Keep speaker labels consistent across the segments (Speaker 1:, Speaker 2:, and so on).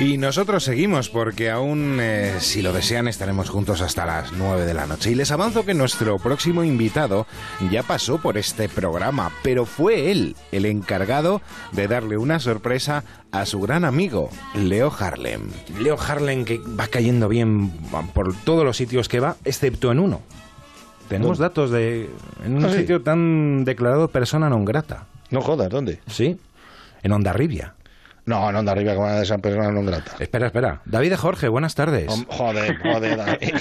Speaker 1: Y nosotros seguimos porque aún, eh, si lo desean, estaremos juntos hasta las 9 de la noche. Y les avanzo que nuestro próximo invitado ya pasó por este programa, pero fue él el encargado de darle una sorpresa a su gran amigo, Leo Harlem.
Speaker 2: Leo Harlem que va cayendo bien por todos los sitios que va, excepto en uno. Tenemos datos de en un
Speaker 3: Ah, sí.
Speaker 2: sitio tan declarado persona non grata.
Speaker 3: No jodas, ¿dónde?
Speaker 2: Sí, en Ondarribia.
Speaker 3: No, no, anda arriba como una de esas personas no grata.
Speaker 2: Espera, espera. David de Jorge, buenas tardes.
Speaker 3: Hom- Joder, joder, David.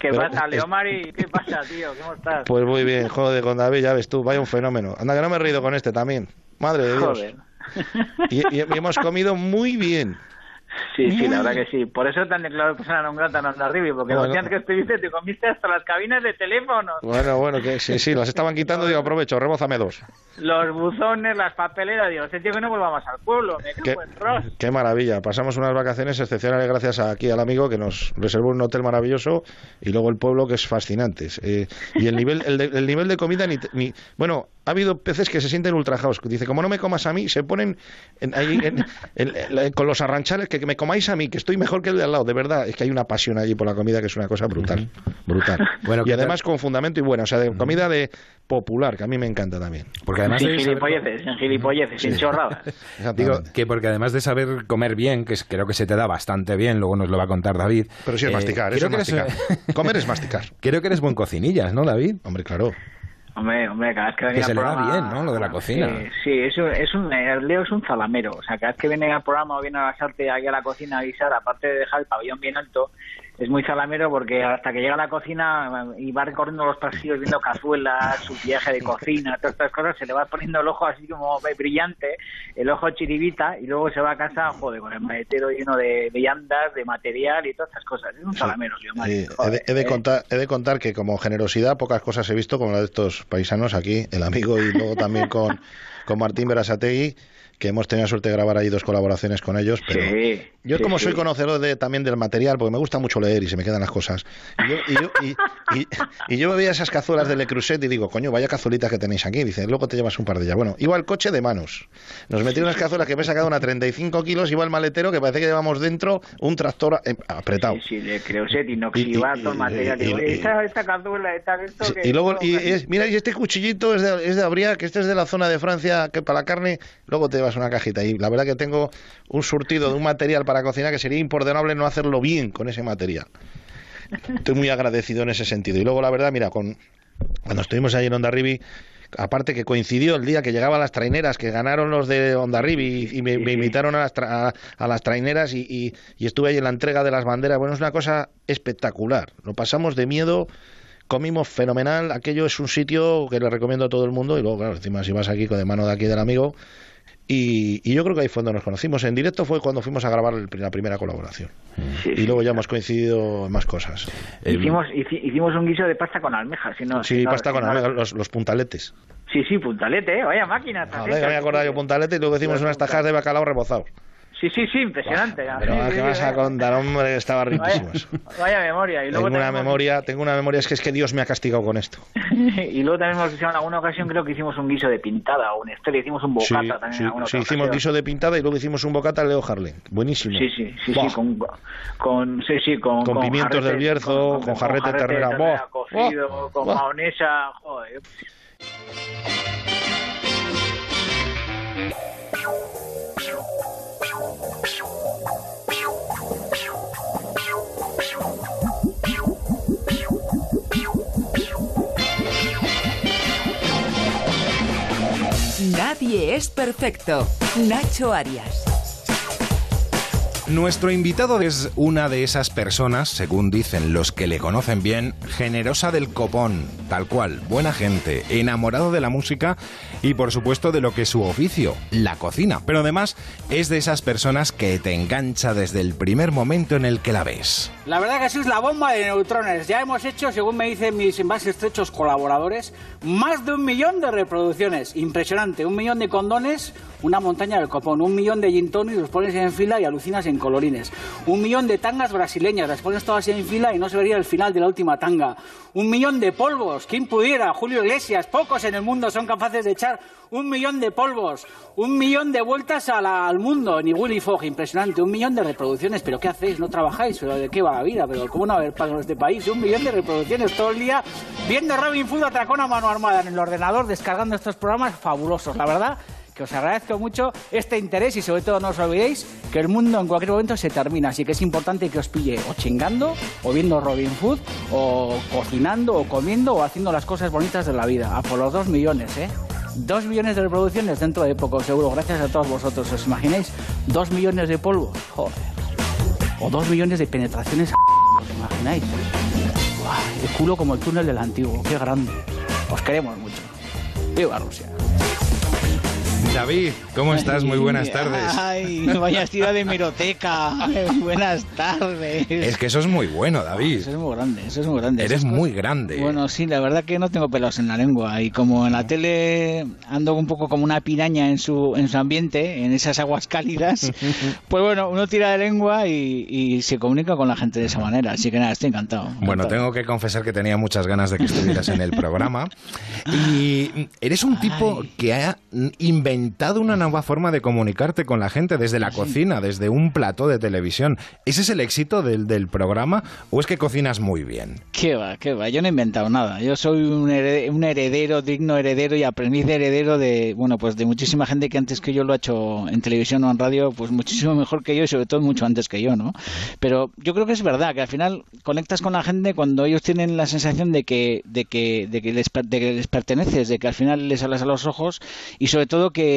Speaker 4: ¿Qué
Speaker 3: Pero
Speaker 4: pasa,
Speaker 3: es-
Speaker 4: Leo Mari? ¿Qué pasa, tío? ¿Cómo estás?
Speaker 3: Pues muy bien, joder, con David, ya ves tú, vaya un fenómeno. Anda, que no me he reído con este también. Madre de Dios.
Speaker 4: Joder.
Speaker 3: Y, y- y hemos comido muy bien.
Speaker 4: Sí, sí, la verdad que sí. Por eso te han declarado persona non grata en Ondarribia, porque
Speaker 3: Bueno.
Speaker 4: los días que estuviste te comiste hasta las cabinas de teléfono,
Speaker 3: Bueno, bueno, que sí, sí, las estaban quitando, digo, aprovecho, rebózame dos.
Speaker 4: los buzones, las papeleras. Digo, este tío que no vuelva más al pueblo. Me
Speaker 3: Qué,
Speaker 4: en
Speaker 3: qué maravilla. Pasamos unas vacaciones excepcionales gracias a- aquí al amigo que nos reservó un hotel maravilloso y luego el pueblo que es fascinante. Eh, y el nivel, el, de- el nivel de comida ni, ni- bueno, ha habido peces que se sienten ultrajados. Dice, como no me comas a mí, se ponen en- ahí en- en- en- con los arranchales que, que me comáis a mí, que estoy mejor que el de al lado. De verdad, es que hay una pasión allí por la comida que es una cosa brutal, brutal.
Speaker 2: Bueno,
Speaker 3: y
Speaker 2: ¿qué
Speaker 3: además con fundamento y buena, o sea, de comida de popular que a mí me encanta también.
Speaker 2: Porque además
Speaker 4: Sin gilipolleces, sin gilipolleces, sin chorradas.
Speaker 2: Digo que porque además de saber comer bien, que creo que se te da bastante bien, luego nos lo va a contar David.
Speaker 3: Pero sí es
Speaker 2: eh,
Speaker 3: masticar, eso es
Speaker 2: eres-
Speaker 3: masticar. Comer es masticar.
Speaker 2: creo que eres buen cocinillas, ¿no, David?
Speaker 3: Hombre, claro.
Speaker 4: Hombre, hombre, cada vez que venía
Speaker 2: se
Speaker 4: al
Speaker 2: le da
Speaker 4: programa...
Speaker 2: bien, ¿no? Lo de la cocina.
Speaker 4: Sí, sí, es un, es un, eh, Leo es un zalamero. O sea, cada vez que viene al programa o viene a basarte aquí a la cocina a avisar, aparte de dejar el pabellón bien alto, es muy zalamero porque hasta que llega a la cocina eh, y va recorriendo los pasillos viendo cazuelas, su viaje de cocina, todas estas cosas, se le va poniendo el ojo así como brillante, el ojo chiribita, y luego se va a casa, joder, con el maletero lleno de, llantas, de material y todas estas cosas. Es un zalamero, Leo Mari,
Speaker 3: Sí, he, de, he de
Speaker 4: eh.
Speaker 3: contar, he de contar que como generosidad pocas cosas he visto como la de estos paisanos aquí, el amigo y luego también con, con Martín Berasategui, que hemos tenido la suerte de grabar ahí dos colaboraciones con ellos. Pero
Speaker 4: Sí,
Speaker 3: yo
Speaker 4: sí,
Speaker 3: como
Speaker 4: sí.
Speaker 3: soy conocedor de, también del material, porque me gusta mucho leer y se me quedan las cosas, y yo, y yo, y, y- yo me veía esas cazuelas de Le Creuset y digo, coño, vaya cazuelitas que tenéis aquí. Dice, luego te llevas un par de ellas. Bueno, iba el coche de manos. Nos metieron unas cazuelas que me he sacado una 35 kilos, iba el maletero que parece que llevamos dentro un tractor eh, apretado.
Speaker 4: Sí, sí, de Creuset,
Speaker 3: Y-
Speaker 4: inoxidato, material. esta, esta cazuela, esta, esto
Speaker 3: Sí,
Speaker 4: que...
Speaker 3: y luego, y es- mira, y este cuchillito es de, es de Abriac, que este es de la zona de Francia, que para la carne, luego te llevas una cajita. Y la verdad que tengo un surtido de un material para cocinar que sería imperdonable no hacerlo bien con ese material. Estoy muy agradecido en ese sentido. Y luego, la verdad, mira, con cuando estuvimos ahí en Ondarribi, aparte que coincidió el día que llegaban las traineras, que ganaron los de Ondarribi y, y me, me invitaron a las, tra- a, a las traineras y, y- y estuve ahí en la entrega de las banderas. Bueno, es una cosa espectacular. Lo pasamos de miedo comimos fenomenal. Aquello es un sitio que le recomiendo a todo el mundo. Y luego, claro, encima si vas aquí con de mano de aquí del amigo. Y, y yo creo que ahí fue donde nos conocimos. En directo fue cuando fuimos a grabar el- la primera colaboración.
Speaker 4: Sí,
Speaker 3: Y
Speaker 4: sí.
Speaker 3: luego ya hemos coincidido en más cosas.
Speaker 4: Hicimos, hici- hicimos un guiso de pasta con almejas. Si no,
Speaker 3: Sí,
Speaker 4: si no-
Speaker 3: pasta
Speaker 4: si
Speaker 3: con
Speaker 4: no-
Speaker 3: almejas, los, los puntaletes.
Speaker 4: Sí, sí, puntalete, ¿eh? vaya máquina.
Speaker 3: me he acordado yo puntalete y luego hicimos unas tajas de bacalao rebozados.
Speaker 4: Sí, sí, sí, impresionante.
Speaker 3: Pero
Speaker 4: Sí,
Speaker 3: ¿qué
Speaker 4: sí,
Speaker 3: vas
Speaker 4: sí,
Speaker 3: a contar, hombre? Estaba riquísimo.
Speaker 4: Vaya, vaya memoria. Y luego
Speaker 3: Tengo una memoria, tengo una memoria, es que es que Dios me ha castigado con esto.
Speaker 4: y luego también hemos hecho en alguna ocasión, creo que hicimos un guiso de pintada o un historia, hicimos un bocata también
Speaker 3: sí,
Speaker 4: en
Speaker 3: sí, hicimos
Speaker 4: ocasión.
Speaker 3: guiso de pintada y luego hicimos un bocata Leo Harlem. Buenísimo.
Speaker 4: Sí, sí, sí, sí, con, con, sí, sí, con,
Speaker 3: Con pimientos del Bierzo, con jarrete de ternera. Buah,
Speaker 4: cocido, con
Speaker 3: buah.
Speaker 4: mahonesa, joder.
Speaker 5: Nadie es perfecto. Nacho Arias.
Speaker 2: Nuestro invitado es una de esas personas, según dicen los que le conocen bien, generosa del copón, tal cual, buena gente, enamorado de la música y por supuesto de lo que es su oficio, la cocina. Pero además es de esas personas que te engancha desde el primer momento en el que la ves.
Speaker 6: La verdad que sois la bomba de neutrones. Ya hemos hecho, según me dicen mis más estrechos colaboradores, más de un millón de reproducciones. Impresionante. Un millón de condones, una montaña del copón. Un millón de gin los pones en fila y alucinas en colorines. Un millón de tangas brasileñas, las pones todas en fila y no se vería el final de la última tanga. Un millón de polvos, ¿quién pudiera? Julio Iglesias, pocos en el mundo son capaces de echar un millón de polvos, un millón de vueltas al mundo, ni Willy Fogg, impresionante, un millón de reproducciones, pero ¿qué hacéis? ¿No trabajáis? ¿De qué va la vida? ¿Pero cómo no haber paso en este país? Un millón de reproducciones todo el día viendo Robin Food atracón a mano armada en el ordenador, descargando estos programas fabulosos, la verdad que os agradezco mucho este interés y sobre todo no os olvidéis que el mundo en cualquier momento se termina, así que es importante que os pille o chingando, o viendo Robin Food, o cocinando, o comiendo, o haciendo las cosas bonitas de la vida. A por los dos millones, ¿eh? Dos millones de reproducciones dentro de poco, seguro, gracias a todos vosotros. ¿Os imagináis? Dos millones de polvo, joder. O dos millones de penetraciones, ¿os imagináis? el culo como el túnel del antiguo, qué grande. Os queremos mucho. Viva Rusia.
Speaker 2: David, ¿cómo estás? Muy buenas tardes.
Speaker 7: Ay, vaya estilo de miroteca. buenas tardes.
Speaker 2: Es que eso es muy bueno, David.
Speaker 7: Eso es muy grande, eso es muy grande.
Speaker 2: Eres muy grande.
Speaker 7: Bueno, sí, la verdad que no tengo pelos en la lengua y como en la tele ando un poco como una piraña en su, en su ambiente, en esas aguas cálidas, pues bueno, uno tira de lengua y, se comunica con la gente de esa manera. Así que nada, estoy encantado.
Speaker 2: Bueno, tengo que confesar que tenía muchas ganas de que estuvieras en el programa. Y eres un tipo que ha inventado inventado una nueva forma de comunicarte con la gente desde la cocina, desde un plató de televisión. ¿Ese es el éxito del, del, programa o es que cocinas muy bien?
Speaker 7: Qué va, qué va. Yo no he inventado nada. Yo soy un heredero, digno heredero y aprendiz de heredero de, bueno, pues de muchísima gente que antes que yo lo ha hecho en televisión o en radio, pues muchísimo mejor que yo y sobre todo mucho antes que yo, ¿no? Pero yo creo que es verdad que al final conectas con la gente cuando ellos tienen la sensación de que, de que, de que, les, de que les perteneces, de que al final les hablas a los ojos y sobre todo que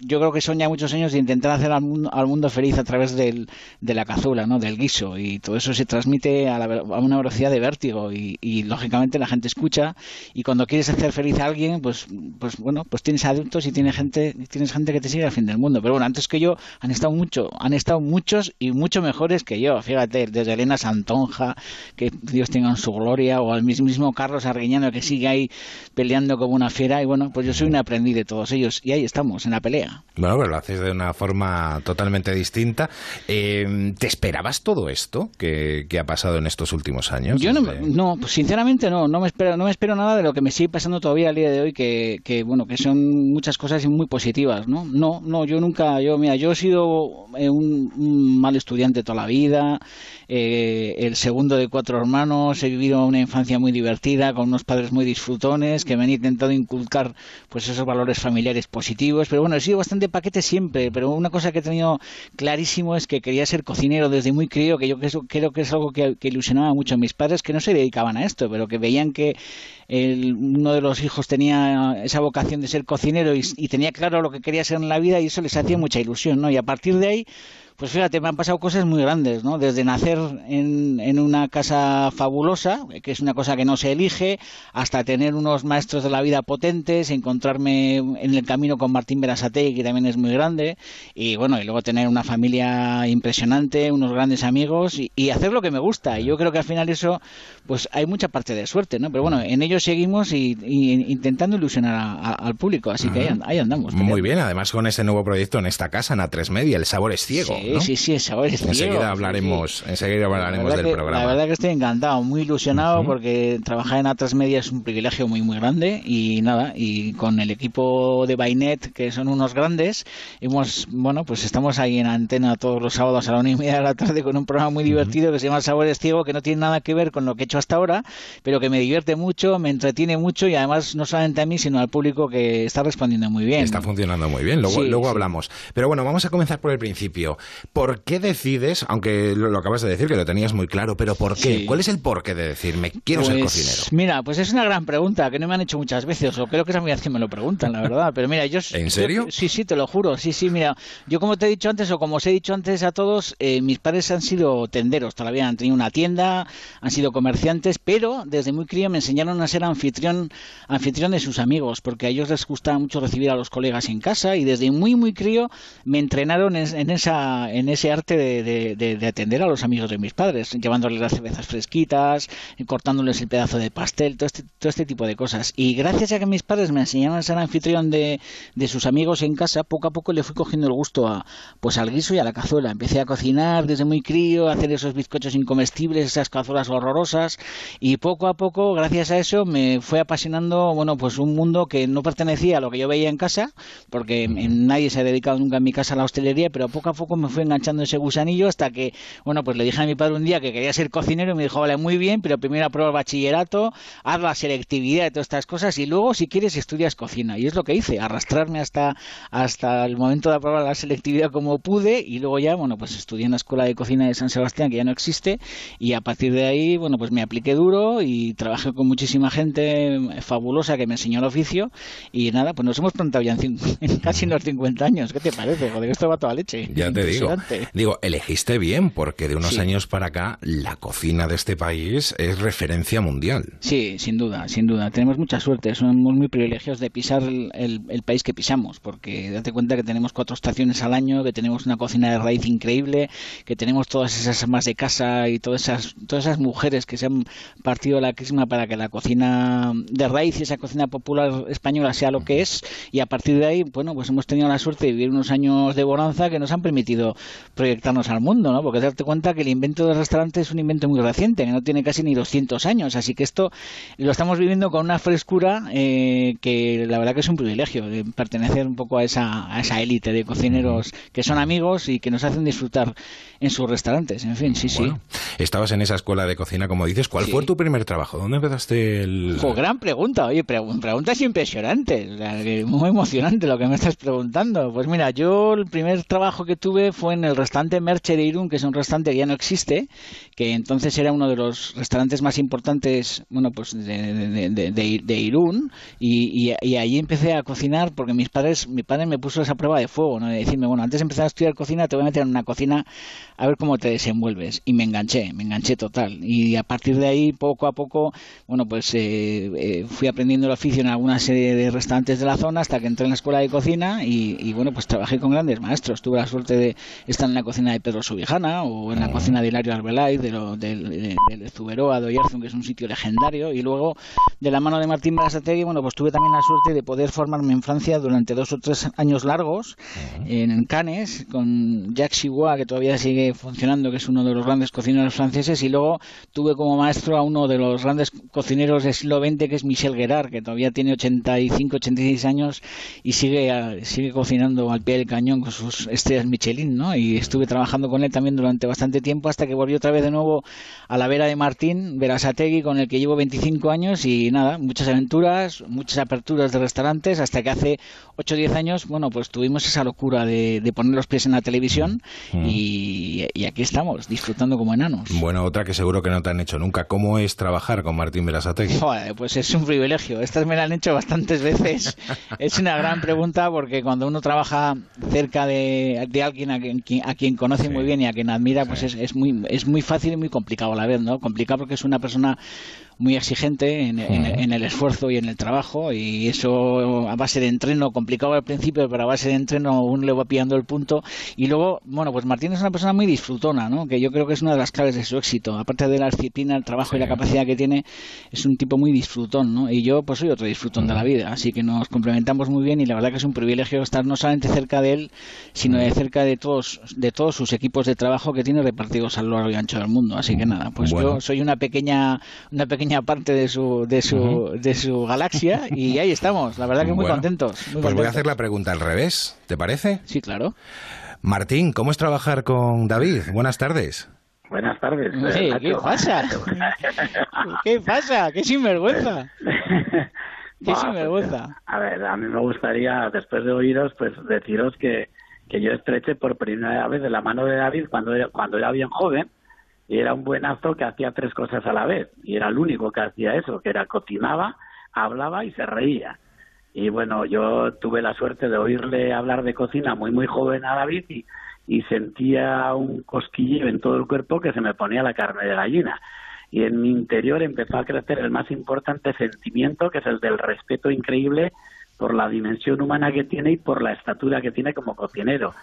Speaker 7: yo creo que son ya muchos años de intentar hacer al mundo, feliz a través del, de la cazuela, ¿no? del guiso, y todo eso se transmite a, una velocidad de vértigo y, lógicamente la gente escucha y cuando quieres hacer feliz a alguien, pues, pues bueno, pues tienes adultos y tienes gente, tienes gente que te sigue al fin del mundo. Pero bueno, antes que yo han estado mucho, han estado muchos y mucho mejores que yo. Fíjate, desde Elena Santonja, que Dios tenga en su gloria, o al mismo Carlos Arguiñano que sigue ahí peleando como una fiera. Y bueno, pues yo soy un aprendiz de todos ellos y ahí estamos en la pelea.
Speaker 2: Bueno, pero lo haces de una forma totalmente distinta. Eh, ¿Te esperabas todo esto que, ha pasado en estos últimos años?
Speaker 7: Yo no, no pues sinceramente no, no me espero, no me espero nada de lo que me sigue pasando todavía al día de hoy, que, que bueno, que son muchas cosas muy positivas, ¿no? No, no, yo nunca, yo mira, yo he sido eh, un, mal estudiante toda la vida, eh, el segundo de cuatro hermanos, he vivido una infancia muy divertida con unos padres muy disfrutones que me han intentado inculcar pues esos valores familiares positivos pero bueno, he sido bastante paquete siempre, pero una cosa que he tenido clarísimo es que quería ser cocinero desde muy crío, que yo creo que es algo que, ilusionaba mucho a mis padres, que no se dedicaban a esto, pero que veían que uno de los hijos tenía esa vocación de ser cocinero y, y tenía claro lo que quería ser en la vida y eso les hacía mucha ilusión, ¿no? Y a partir de ahí pues fíjate, me han pasado cosas muy grandes, ¿no? Desde nacer en, en, una casa fabulosa, que es una cosa que no se elige, hasta tener unos maestros de la vida potentes, encontrarme en el camino con Martín Berasate, que también es muy grande, y bueno, y luego tener una familia impresionante, unos grandes amigos, y, hacer lo que me gusta. Y yo creo que al final eso, pues hay mucha parte de suerte, ¿no? Pero bueno, en ello seguimos y, intentando ilusionar al público, así que ahí, andamos.
Speaker 2: Muy bien, además con ese nuevo proyecto en esta casa, en A3 Media, El Sabor es Ciego.
Speaker 7: Sí, sí, sí,
Speaker 2: Enseguida hablaremos, enseguida hablaremos del programa.
Speaker 7: La verdad que estoy encantado, muy ilusionado porque trabajar en Atlas Media es un privilegio muy, muy grande y nada, y con el equipo de Bainet, que son unos grandes, hemos, bueno, pues estamos ahí en antena todos los sábados a la una y media de la tarde con un programa muy divertido que se llama Sabores Ciego, que no tiene nada que ver con lo que he hecho hasta ahora, pero que me divierte mucho, me entretiene mucho y además no solamente a mí, sino al público que está respondiendo muy bien.
Speaker 2: Está funcionando muy bien, luego, luego hablamos. Pero bueno, vamos a comenzar por el principio. ¿Por qué decides, aunque lo, acabas de decir, que lo tenías muy claro, pero por qué? ¿Cuál es el porqué de decirme quiero ser pues, cocinero?
Speaker 7: Mira, pues es una gran pregunta que no me han hecho muchas veces, o creo que es la primera vez que me lo preguntan, la verdad. Pero mira, yo.
Speaker 2: ¿En serio?
Speaker 7: sí, sí, te lo juro. Sí, sí, mira, yo como te he dicho antes, o como os he dicho antes a todos, eh, mis padres han sido tenderos, todavía han tenido una tienda, han sido comerciantes, pero desde muy crío me enseñaron a ser anfitrión, anfitrión de sus amigos, porque a ellos les gustaba mucho recibir a los colegas en casa y desde muy, muy crío me entrenaron en, esa en ese arte de, atender a los amigos de mis padres, llevándoles las cervezas fresquitas, cortándoles el pedazo de pastel, todo este, todo este tipo de cosas. Y gracias a que mis padres me enseñaron a ser anfitrión de, de sus amigos en casa, poco a poco le fui cogiendo el gusto a, pues al guiso y a la cazuela. Empecé a cocinar desde muy crío, a hacer esos bizcochos incomestibles, esas cazuelas horrorosas, y poco a poco, gracias a eso, me fue apasionando, bueno, pues un mundo que no pertenecía a lo que yo veía en casa, porque nadie se ha dedicado nunca en mi casa a la hostelería, pero poco a poco me fue enganchando ese gusanillo hasta que, bueno, pues le dije a mi padre un día que quería ser cocinero y me dijo, vale, muy bien, pero primero aprueba el bachillerato, haz la selectividad y todas estas cosas y luego, si quieres, estudias cocina. Y es lo que hice, arrastrarme hasta, hasta el momento de aprobar la selectividad como pude y luego ya, bueno, pues estudié en la Escuela de Cocina de San Sebastián, que ya no existe, y a partir de ahí, bueno, pues me apliqué duro y trabajé con muchísima gente fabulosa que me enseñó el oficio y nada, pues nos hemos plantado ya en, casi los 50 años. ¿Qué te parece? Joder, esto va toda leche.
Speaker 1: Ya te digo. Digo, elegiste bien porque de unos años para acá la cocina de este país es referencia mundial.
Speaker 7: Sí, sin duda, sin duda. Tenemos mucha suerte, somos muy privilegiados de pisar el, país que pisamos porque date cuenta que tenemos cuatro estaciones al año, que tenemos una cocina de raíz increíble, que tenemos todas esas amas de casa y todas esas, todas esas mujeres que se han partido la crisma para que la cocina de raíz y esa cocina popular española sea lo que es y a partir de ahí, bueno, pues hemos tenido la suerte de vivir unos años de bonanza que nos han permitido proyectarnos al mundo, ¿no? Porque darte cuenta que el invento del restaurante es un invento muy reciente, que no tiene casi ni 200 años, así que esto lo estamos viviendo con una frescura eh, que la verdad que es un privilegio de pertenecer un poco a esa, a esa élite de cocineros que son amigos y que nos hacen disfrutar en sus restaurantes. En fin, sí, sí.
Speaker 1: Estabas en esa escuela de cocina, como dices. ¿Cuál fue tu primer trabajo? ¿Dónde empezaste el...?
Speaker 7: gran pregunta. Oye, preguntas impresionantes. Muy emocionante lo que me estás preguntando. Pues mira, yo el primer trabajo que tuve fue en el restaurante Merche de Irún, que es un restaurante que ya no existe, que entonces era uno de los restaurantes más importantes, bueno, pues de, Irún. Y, y, ahí empecé a cocinar porque mis padres, mi padre me puso esa prueba de fuego, ¿no? De decirme, bueno, antes de empezar a estudiar cocina te voy a meter en una cocina a ver cómo te desenvuelves. Y me enganché, me enganché total. Y a partir de ahí, poco a poco, bueno, pues eh, eh, fui aprendiendo el oficio en alguna serie de restaurantes de la zona hasta que entré en la escuela de cocina y, bueno, pues trabajé con grandes maestros. Tuve la suerte de estar en la cocina de Pedro Subijana o en la cocina de Hilario Arbelay, de, lo, de, de, de Zuberoa, de Oyarzun, que es un sitio legendario. Y luego, de la mano de Martín Berasategui, bueno, pues tuve también la suerte de poder formarme en Francia durante dos o tres años largos en Cannes con Jacques Chigua, que todavía sigue funcionando, que es uno de los grandes cocineros franceses, y luego tuve como maestro a uno de los grandes cocineros del siglo XX, que es Michel Guerard, que todavía tiene 85, 86 años y sigue, sigue cocinando al pie del cañón con sus estrellas Michelin, ¿no? Y estuve trabajando con él también durante bastante tiempo hasta que volvió otra vez de nuevo a la vera de Martín, Verasategui, con el que llevo 25 años y nada, muchas aventuras, muchas aperturas de restaurantes, hasta que hace 8 o 10 años, bueno, pues tuvimos esa locura de, poner los pies en la televisión mm. y, y, aquí estamos, disfrutando como enanos.
Speaker 1: Bueno, otra que seguro que no te han hecho nunca. ¿Cómo es trabajar con Martín Berasategui?
Speaker 7: pues es un privilegio. Estas me la han hecho bastantes veces. es una gran pregunta porque cuando uno trabaja cerca de, alguien a quien, a quien conoce muy bien y a quien admira, pues es, es, muy, es muy fácil y muy complicado a la vez, ¿no? Complicado porque es una persona muy exigente en, el esfuerzo y en el trabajo y eso a base de entreno, complicado al principio, pero a base de entreno uno le va pillando el punto. Y luego, bueno, pues Martín es una persona muy disfrutona, ¿no? que yo creo que es una de las claves de su éxito, aparte de la disciplina, el trabajo y la capacidad que tiene, es un tipo muy disfrutón, ¿no? y yo pues soy otro disfrutón de la vida, así que nos complementamos muy bien y la verdad que es un privilegio estar no solamente cerca de él, sino de cerca de todos, de todos sus equipos de trabajo que tiene repartidos a lo largo y ancho del mundo, así que nada, pues yo soy una pequeña, una pequeña parte de su, de su, de su galaxia y ahí estamos, la verdad que muy contentos.
Speaker 1: pues voy a hacer la pregunta al revés, ¿te parece?
Speaker 7: Sí, claro.
Speaker 1: Martín, ¿cómo es trabajar con David? Buenas tardes.
Speaker 8: Buenas tardes.
Speaker 7: ¿Qué pasa? ¿Qué pasa? ¿Qué sinvergüenza? ¿Qué sinvergüenza?
Speaker 8: Pues, a ver, a mí me gustaría, después de oíros, pues deciros que, que yo estreché por primera vez de la mano de David cuando cuando era bien joven era un buenazo que hacía tres cosas a la vez y era el único que hacía eso, que era cocinaba, hablaba y se reía. Y bueno, yo tuve la suerte de oírle hablar de cocina muy muy joven a David y, y sentía un cosquilleo en todo el cuerpo que se me ponía la carne de gallina. Y en mi interior empezó a crecer el más importante sentimiento, que es el del respeto increíble por la dimensión humana que tiene y por la estatura que tiene como cocinero.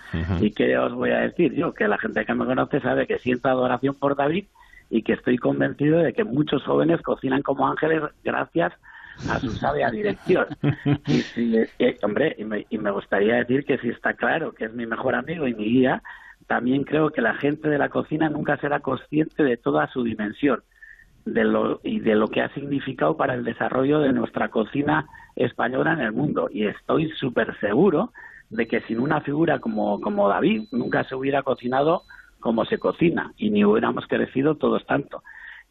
Speaker 8: Y qué os voy a decir yo, que la gente que me conoce sabe que siento adoración por David y que estoy convencido de que muchos jóvenes cocinan como ángeles gracias a su sabia dirección. Y, eh, hombre, y me, y me gustaría decir que si está claro que es mi mejor amigo y mi guía, también creo que la gente de la cocina nunca será consciente de toda su dimensión de lo, y de lo que ha significado para el desarrollo de nuestra cocina española en el mundo. Y estoy súper seguro de que sin una figura como, como David nunca se hubiera cocinado como se cocina y ni hubiéramos crecido todos tanto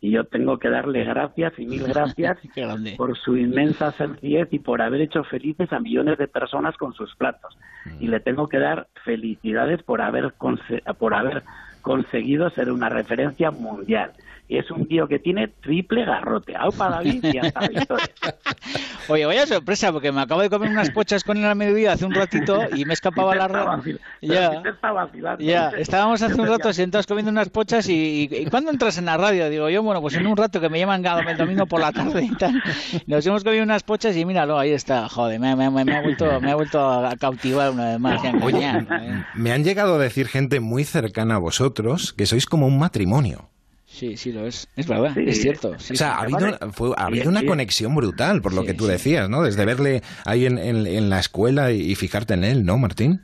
Speaker 8: y yo tengo que darle gracias y mil gracias por su inmensa sencillez y por haber hecho felices a millones de personas con sus platos. Y le tengo que dar felicidades por haber, por haber conseguido ser una referencia mundial y es un tío que tiene triple garrote. Aupa David y hasta
Speaker 7: Oye, vaya sorpresa, porque me acabo de comer unas pochas con él a mediodía hace un ratito y me escapaba la radio.
Speaker 8: Ya,
Speaker 7: ya, estábamos hace un rato sentados comiendo unas pochas y, y, ¿cuándo entras en la radio? Digo yo, bueno, pues en un rato que me llaman el domingo por la tarde y tal. Nos hemos comido unas pochas y míralo, ahí está. Joder, me, me, me, ha, vuelto, me ha vuelto a cautivar una vez más.
Speaker 2: Oye, me han llegado a decir gente muy cercana a vosotros que sois como un matrimonio.
Speaker 7: Sí, sí, lo es. Es verdad, es cierto. o
Speaker 2: sea, ha habido, ha habido una conexión brutal, por lo que tú decías, ¿no? Desde verle ahí en, en, la escuela y, fijarte en él, ¿no, Martín?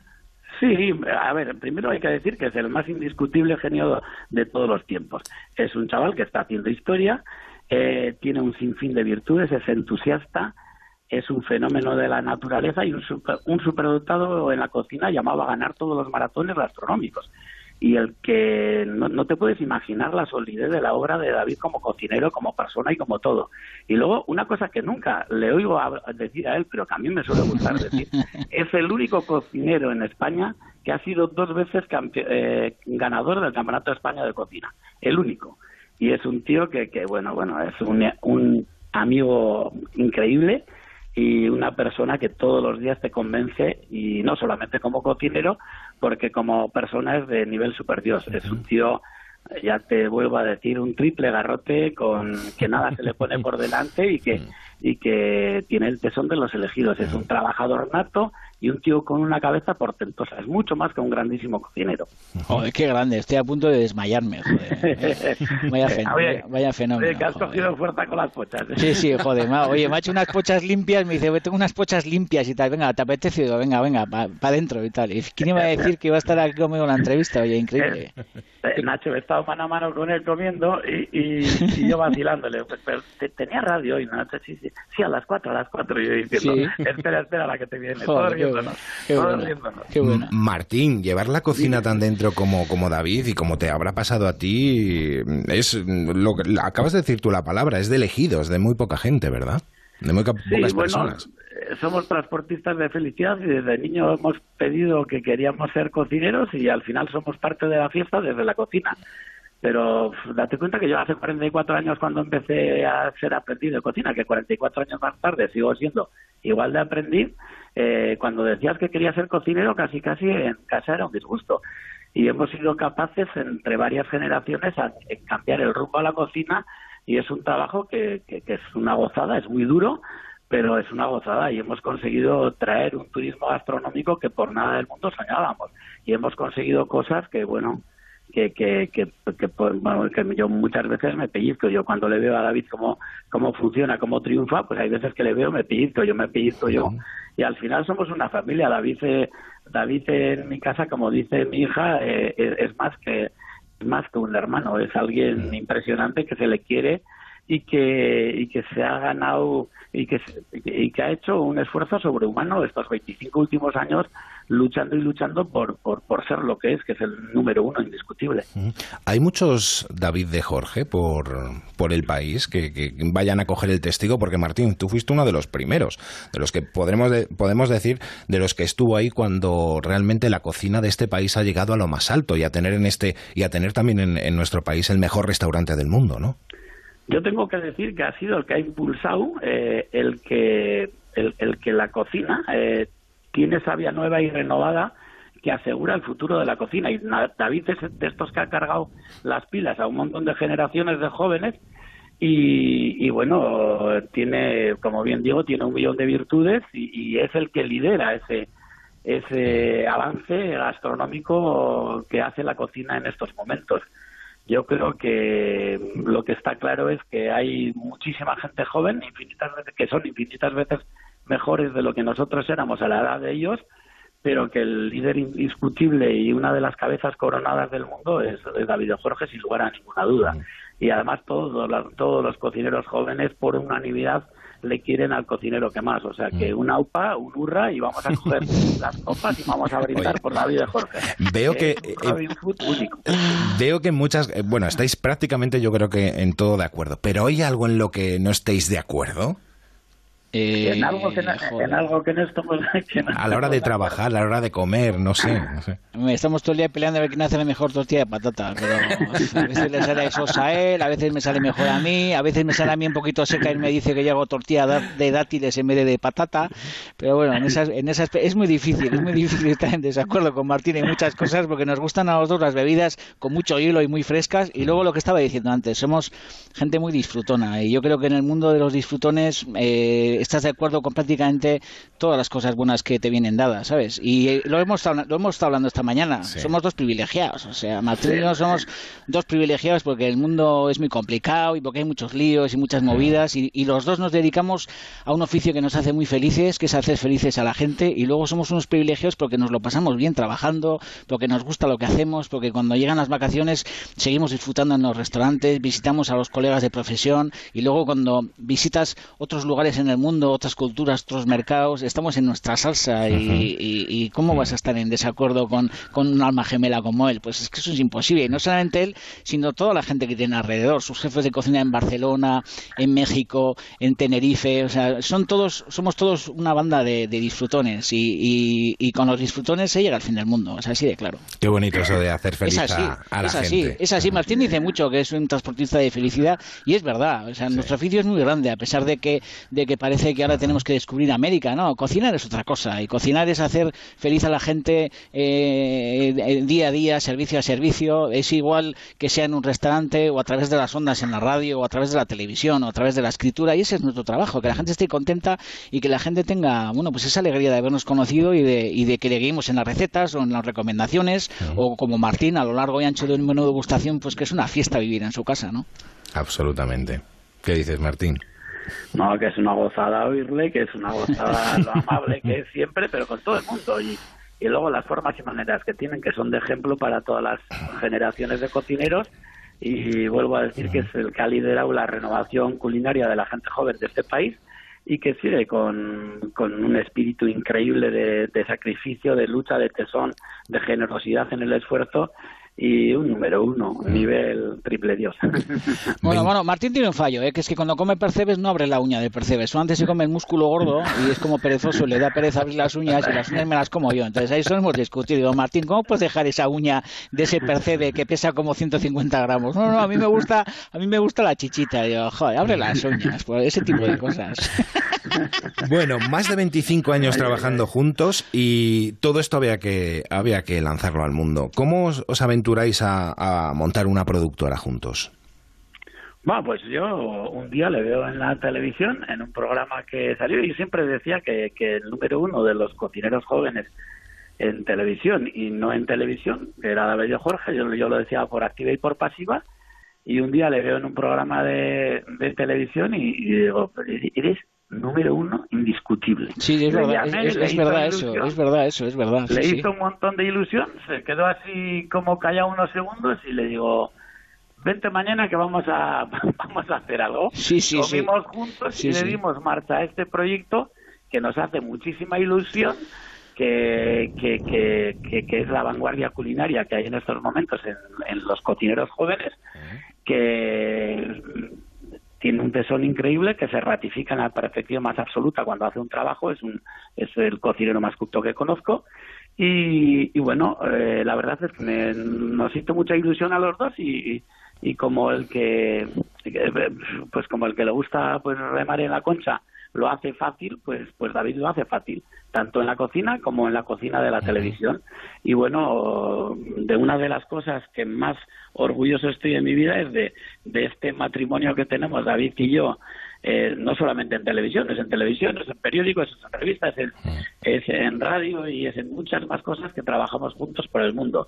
Speaker 8: Sí, a ver, primero hay que decir que es el más indiscutible genio de todos los tiempos. Es un chaval que está haciendo historia, eh, tiene un sinfín de virtudes, es entusiasta, es un fenómeno de la naturaleza y un, un superdotado en la cocina llamado a ganar todos los maratones gastronómicos y el que no, te puedes imaginar la solidez de la obra de David como cocinero, como persona y como todo. Y luego, una cosa que nunca le oigo decir a él, pero que a mí me suele gustar decir, es el único cocinero en España que ha sido dos veces eh, ganador del Campeonato de España de Cocina. El único. Y es un tío que, que bueno, bueno, es un, un amigo increíble y una persona que todos los días te convence y no solamente como cocinero, porque como persona es de nivel super Dios. Es un tío, ya te vuelvo a decir, un triple garrote con que nada se le pone por delante y que, y que tiene el tesón de los elegidos. Es un trabajador nato y un tío con una cabeza portentosa. Es mucho más que un grandísimo cocinero.
Speaker 7: Joder, qué grande. Estoy a punto de desmayarme. Joder. Vaya, vaya fenómeno.
Speaker 8: que has cogido fuerza con las pochas. ¿eh?
Speaker 7: Sí, sí, joder. oye, me ha hecho unas pochas limpias. Me dice, tengo unas pochas limpias y tal. Venga, ¿te apetece? Digo, venga, venga, para pa adentro y tal. ¿Y quién iba a decir que iba a estar aquí conmigo en la entrevista? Oye, increíble.
Speaker 8: Eh, Nacho, he estado mano a mano con él comiendo y, y, yo vacilándole. Pues, pero tenía radio hoy, Nacho. Sí, sí. Sí, a las cuatro, a las cuatro. Y yo diciendo, espera, espera, la que te viene. Joder,
Speaker 2: Martín, llevar la cocina tan dentro como, como David y como te habrá pasado a ti, es lo que acabas de decir tú la palabra, es de elegidos, de muy poca gente, ¿verdad? De muy pocas personas.
Speaker 8: Eh, somos transportistas de felicidad y desde niño hemos pedido que queríamos ser cocineros y al final somos parte de la fiesta desde la cocina. Pero date cuenta que yo hace 44 años cuando empecé a ser aprendiz de cocina, que 44 años más tarde sigo siendo igual de aprendiz, eh, cuando decías que querías ser cocinero, casi casi en casa era un disgusto. Y hemos sido capaces entre varias generaciones a, cambiar el rumbo a la cocina y es un trabajo que, que, es una gozada, es muy duro, pero es una gozada y hemos conseguido traer un turismo gastronómico que por nada del mundo soñábamos. Y hemos conseguido cosas que, bueno, que, que, que, que, bueno, que yo muchas veces me pellizco. Yo cuando le veo a David cómo, cómo funciona, cómo triunfa, pues hay veces que le veo, me pellizco, yo me pellizco yo. Y al final somos una familia. David, eh, David en mi casa, como dice mi hija, eh, es más que es más que un hermano, es alguien impresionante que se le quiere y que, y que se ha ganado y que, y que ha hecho un esfuerzo sobrehumano estos 25 últimos años luchando y luchando por, por, ser lo que es, que es el número uno indiscutible.
Speaker 2: Hay muchos David de Jorge por, por el país que, que, vayan a coger el testigo, porque Martín, tú fuiste uno de los primeros, de los que podremos, podemos decir, de los que estuvo ahí cuando realmente la cocina de este país ha llegado a lo más alto y a tener en este y a tener también en, en nuestro país el mejor restaurante del mundo, ¿no?
Speaker 8: Yo tengo que decir que ha sido el que ha impulsado eh, el que el, que la cocina eh, tiene esa vía nueva y renovada que asegura el futuro de la cocina. Y David es de estos que ha cargado las pilas a un montón de generaciones de jóvenes Y, bueno, tiene, como bien digo, tiene un millón de virtudes y, es el que lidera ese, ese avance gastronómico que hace la cocina en estos momentos. Yo creo que lo que está claro es que hay muchísima gente joven, infinitas veces, que son infinitas veces mejores de lo que nosotros éramos a la edad de ellos, pero que el líder indiscutible y una de las cabezas coronadas del mundo es, David Jorge, sin lugar a ninguna duda. Y además todos, todos los cocineros jóvenes, por unanimidad, le quieren al cocinero que más. O sea que una UPA, un hurra y vamos a coger las copas y vamos a brindar por David Jorge.
Speaker 2: Veo que... Eh, veo que muchas... Eh, bueno, estáis prácticamente yo creo que en todo de acuerdo, pero ¿hay algo en lo que no estéis de acuerdo?
Speaker 8: Eh, en, algo que no, en algo que no estamos...
Speaker 2: a la hora de trabajar, a la hora de comer, no sé,
Speaker 7: Estamos todo el día peleando a ver quién hace la mejor tortilla de patata, pero a veces le sale sosa a él, a veces me sale mejor a mí, a veces me sale a mí un poquito seca y me dice que yo hago tortilla de dátiles en vez de, de patata, pero bueno, en esas, en esas es muy difícil, es muy difícil estar en desacuerdo con Martín en muchas cosas porque nos gustan a los dos las bebidas con mucho hielo y muy frescas. Y luego lo que estaba diciendo antes, somos gente muy disfrutona y yo creo que en el mundo de los disfrutones eh, estás de acuerdo con prácticamente todas las cosas buenas que te vienen dadas, ¿sabes? Y eh, lo hemos, lo hemos estado hablando esta mañana. Somos dos privilegiados. O sea, Martín y yo somos dos privilegiados porque el mundo es muy complicado y porque hay muchos líos y muchas movidas. Y, los dos nos dedicamos a un oficio que nos hace muy felices, que es hacer felices a la gente. Y luego somos unos privilegios porque nos lo pasamos bien trabajando, porque nos gusta lo que hacemos, porque cuando llegan las vacaciones seguimos disfrutando en los restaurantes, visitamos a los colegas de profesión y luego cuando visitas otros lugares en el mundo, otras culturas, otros mercados, estamos en nuestra salsa y, ¿cómo vas a estar en desacuerdo con, con un alma gemela como él? Pues es que eso es imposible. Y no solamente él, sino toda la gente que tiene alrededor, sus jefes de cocina en Barcelona, en México, en Tenerife, o sea, son todos, somos todos una banda de, disfrutones y, y, con los disfrutones se llega al fin del mundo, es así de claro.
Speaker 2: Qué bonito eso de hacer feliz a, la
Speaker 7: es así,
Speaker 2: gente.
Speaker 7: Es así, Martín dice mucho que es un transportista de felicidad y es verdad, o sea, nuestro oficio es muy grande, a pesar de que, de que parece que ahora tenemos que descubrir América, no, cocinar es otra cosa y cocinar es hacer feliz a la gente eh, día a día, servicio a servicio, es igual que sea en un restaurante o a través de las ondas en la radio o a través de la televisión o a través de la escritura y ese es nuestro trabajo, que la gente esté contenta y que la gente tenga, bueno, pues esa alegría de habernos conocido y de, y de que le guiemos en las recetas o en las recomendaciones o como Martín a lo largo y ancho de un menú de degustación, pues que es una fiesta vivir en su casa, ¿no?
Speaker 2: Absolutamente. ¿Qué dices, Martín?
Speaker 8: No, que es una gozada oírle, que es una gozada lo amable que es siempre, pero con todo el mundo. Y, y luego las formas y maneras que tienen, que son de ejemplo para todas las generaciones de cocineros. Y vuelvo a decir que es el que ha liderado la renovación culinaria de la gente joven de este país y que sigue con, con un espíritu increíble de, de sacrificio, de lucha, de tesón, de generosidad en el esfuerzo y un número uno, nivel triple dios.
Speaker 7: bueno, bueno, Martín tiene un fallo, ¿eh? que es que cuando come percebes no abre la uña de percebes. antes se come el músculo gordo y es como perezoso, le da pereza abrir las uñas y las uñas me las como yo. Entonces ahí eso hemos discutido. Martín, ¿cómo puedes dejar esa uña de ese percebe que pesa como 150 gramos? No, no, a mí me gusta, a mí me gusta la chichita. Yo, joder, abre las uñas, por ese tipo de cosas.
Speaker 2: Bueno, más de 25 años trabajando juntos y todo esto había que, había que lanzarlo al mundo. ¿Cómo os, os a, montar una productora juntos?
Speaker 8: Bueno, pues yo un día le veo en la televisión, en un programa que salió, y siempre decía que, el número uno de los cocineros jóvenes en televisión y no en televisión era David Jorge, yo, yo lo decía por activa y por pasiva, y un día le veo en un programa de, televisión y, y digo, eres número uno indiscutible.
Speaker 7: Sí, es verdad, es, verdad eso, es verdad eso, es verdad.
Speaker 8: le hizo un montón de ilusión, se quedó así como callado unos segundos y le digo, vente mañana que vamos a vamos a hacer algo.
Speaker 7: Sí, sí,
Speaker 8: Comimos juntos y le dimos marcha a este proyecto que nos hace muchísima ilusión. Que, que, que, que, es la vanguardia culinaria que hay en estos momentos en, en los cocineros jóvenes, que tiene un tesón increíble que se ratifica en la perfección más absoluta cuando hace un trabajo, es, un, es el cocinero más culto que conozco. Y, bueno, eh, la verdad es que nos hizo mucha ilusión a los dos y, y como el que pues como el que le gusta pues remar en la concha lo hace fácil, pues, pues David lo hace fácil, tanto en la cocina como en la cocina de la televisión. Y bueno, de una de las cosas que más orgulloso estoy en mi vida es de, de este matrimonio que tenemos David y yo, eh, no solamente en televisión, es en televisión, es en periódicos, es en revistas, es, es en radio y es en muchas más cosas que trabajamos juntos por el mundo.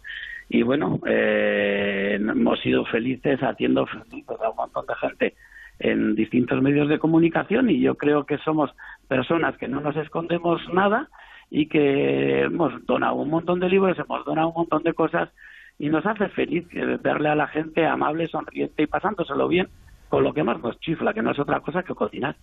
Speaker 8: Y bueno, eh, hemos sido felices haciendo felices a un montón de gente en distintos medios de comunicación y yo creo que somos personas que no nos escondemos nada y que hemos donado un montón de libros, hemos donado un montón de cosas y nos hace feliz verle a la gente amable, sonriente y pasándoselo bien con lo que más nos chifla, que no es otra cosa que cocinar.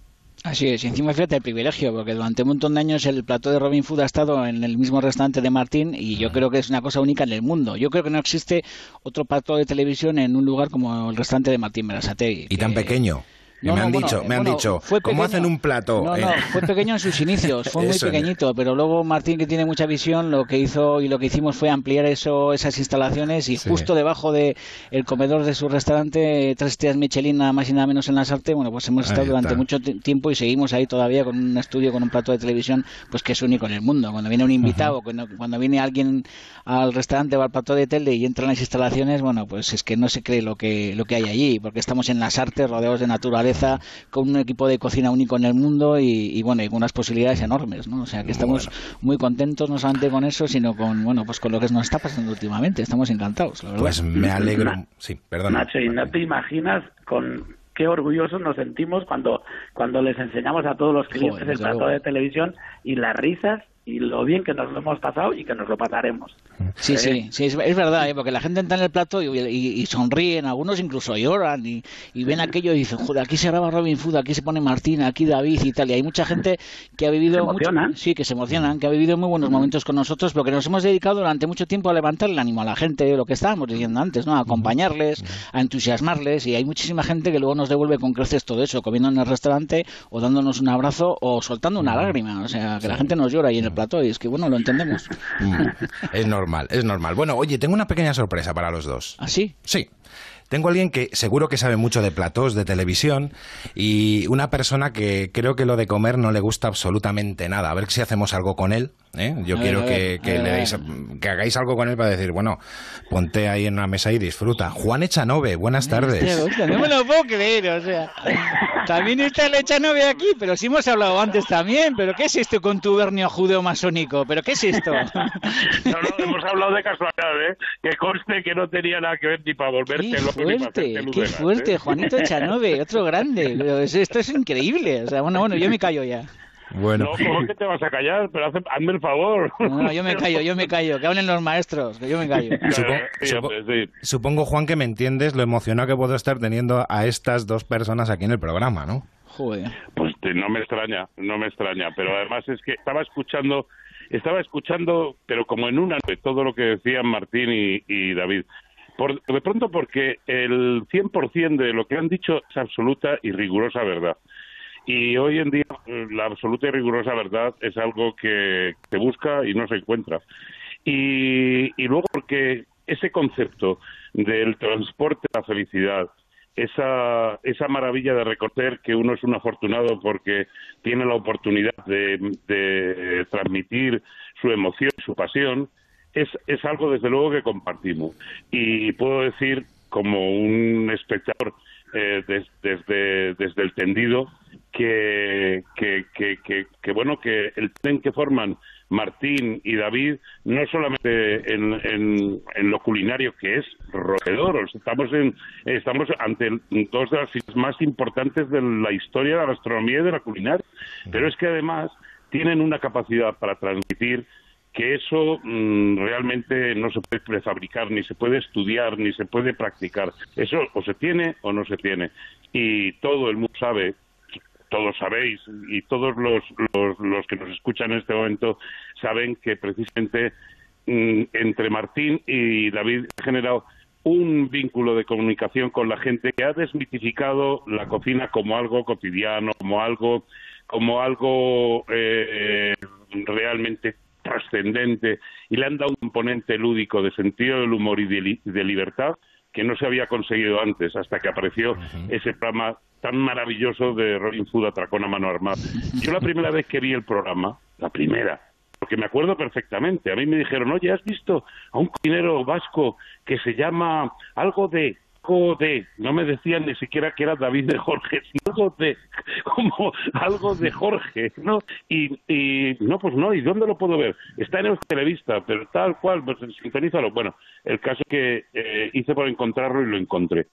Speaker 7: Así es, y encima fíjate el privilegio, porque durante un montón de años el plato de Robin Food ha estado en el mismo restaurante de Martín y yo creo que es una cosa única en el mundo. Yo creo que no existe otro plato de televisión en un lugar como el restaurante de Martín Berasategui.
Speaker 1: Y tan pequeño me han dicho, me han dicho, ¿cómo hacen un plato?
Speaker 7: No, no, fue pequeño en sus inicios, fue muy pequeñito, pero luego Martín, que tiene mucha visión, lo que hizo y lo que hicimos fue ampliar eso, esas instalaciones y justo debajo de el comedor de su restaurante, tres estrellas Michelin, nada más y nada menos en las artes, bueno, pues hemos estado durante mucho tiempo y seguimos ahí todavía con un estudio, con un plato de televisión, pues que es único en el mundo. Cuando viene un invitado, cuando, cuando, viene alguien al restaurante o al plato de tele y entra en las instalaciones, bueno, pues es que no se cree lo que, lo que hay allí, porque estamos en las artes, rodeados de naturaleza, con un equipo de cocina único en el mundo y, bueno, y con unas posibilidades enormes, ¿no? O sea que estamos muy contentos no solamente con eso, sino con, bueno, pues con lo que nos está pasando últimamente. Estamos encantados,
Speaker 1: Pues me alegro. Sí, perdón.
Speaker 8: Nacho, y no te imaginas con qué orgullosos nos sentimos cuando, cuando les enseñamos a todos los clientes el plato de televisión y las risas y lo bien que nos lo hemos pasado y que nos lo pasaremos.
Speaker 7: Sí, sí, ¿Eh? sí, es, verdad, ¿eh? porque la gente entra en el plato y, sonríen, algunos incluso lloran y, ven aquello y dicen, joder, aquí se graba Robin Food, aquí se pone Martín, aquí David y tal. Y hay mucha gente que ha vivido...
Speaker 8: Mucho,
Speaker 7: sí, que se emocionan, que ha vivido muy buenos momentos con nosotros, porque nos hemos dedicado durante mucho tiempo a levantar el ánimo a la gente, lo que estábamos diciendo antes, ¿no? A acompañarles, a entusiasmarles y hay muchísima gente que luego nos devuelve con creces todo eso, comiendo en el restaurante o dándonos un abrazo o soltando una lágrima. O sea, que la gente nos llora ahí en el y es que, bueno, lo entendemos.
Speaker 1: Mm. es normal, es normal. Bueno, oye, tengo una pequeña sorpresa para los dos.
Speaker 7: ¿Ah, sí?
Speaker 1: Sí. Tengo a alguien que seguro que sabe mucho de platós, de televisión, y una persona que creo que lo de comer no le gusta absolutamente nada. A ver si hacemos algo con él. ¿Eh? Yo quiero que, que, hagáis algo con él para decir, bueno, ponte ahí en una mesa y disfruta. Juan Echanove, buenas tardes.
Speaker 7: no me lo puedo creer, o sea. También está el Echanove aquí, pero sí hemos hablado antes también. ¿Pero qué es esto contubernio judeo-masónico? ¿Pero qué es esto?
Speaker 9: No, no, hemos hablado de casualidad, ¿eh? Que conste que no tenía nada que ver ni para volverte
Speaker 7: qué fuerte, Qué fuerte, ¿eh? Juanito Echanove, otro grande. Esto es increíble. O sea, bueno, bueno, yo me callo ya.
Speaker 1: Bueno.
Speaker 9: No, ¿cómo que te vas a callar? Pero hazme el favor.
Speaker 7: No, yo me callo, yo me callo. Que hablen los maestros, que yo me callo.
Speaker 1: Supongo, Juan, que me entiendes lo emocionado que puedo estar teniendo a estas dos personas aquí en el programa, ¿no?
Speaker 7: Joder.
Speaker 9: Pues no me extraña, no me extraña. Pero además es que estaba escuchando, estaba escuchando, pero como en una de todo lo que decían Martín y, David. Por, de pronto porque el 100% de lo que han dicho es absoluta y rigurosa verdad. Y hoy en día la absoluta y rigurosa verdad es algo que se busca y no se encuentra. Y, luego porque ese concepto del transporte a la felicidad, esa, esa maravilla de reconocer que uno es un afortunado porque tiene la oportunidad de, transmitir su emoción, su pasión, es, es algo desde luego que compartimos. Y puedo decir, como un espectador eh, desde, desde el tendido, que, que, bueno que el tren que forman Martín y David no solamente en, en, lo culinario que es roedor estamos en estamos ante dos de las más importantes de la historia de la gastronomía y de la culinaria pero es que además tienen una capacidad para transmitir que eso mm, realmente no se puede prefabricar, ni se puede estudiar, ni se puede practicar. Eso o se tiene o no se tiene. Y todo el mundo sabe todos sabéis y todos los, los, que nos escuchan en este momento saben que precisamente mm, entre Martín y David ha generado un vínculo de comunicación con la gente que ha desmitificado la cocina como algo cotidiano, como algo, como algo eh, realmente trascendente y le han dado un componente lúdico de sentido del humor y de libertad que no se había conseguido antes, hasta que apareció ese programa tan maravilloso de Robin Hood Atracón a mano armada. Yo la primera vez que vi el programa, la primera, porque me acuerdo perfectamente, a mí me dijeron, oye, ¿has visto a un cocinero vasco que se llama algo de algo de, no me decían ni siquiera que era David de Jorge, sino algo de, como algo de Jorge, ¿no? Y, y no, pues no, ¿y dónde lo puedo ver? Está en el televista, pero tal cual, pues sintonízalo. Bueno, el caso que eh, hice por encontrarlo y lo encontré.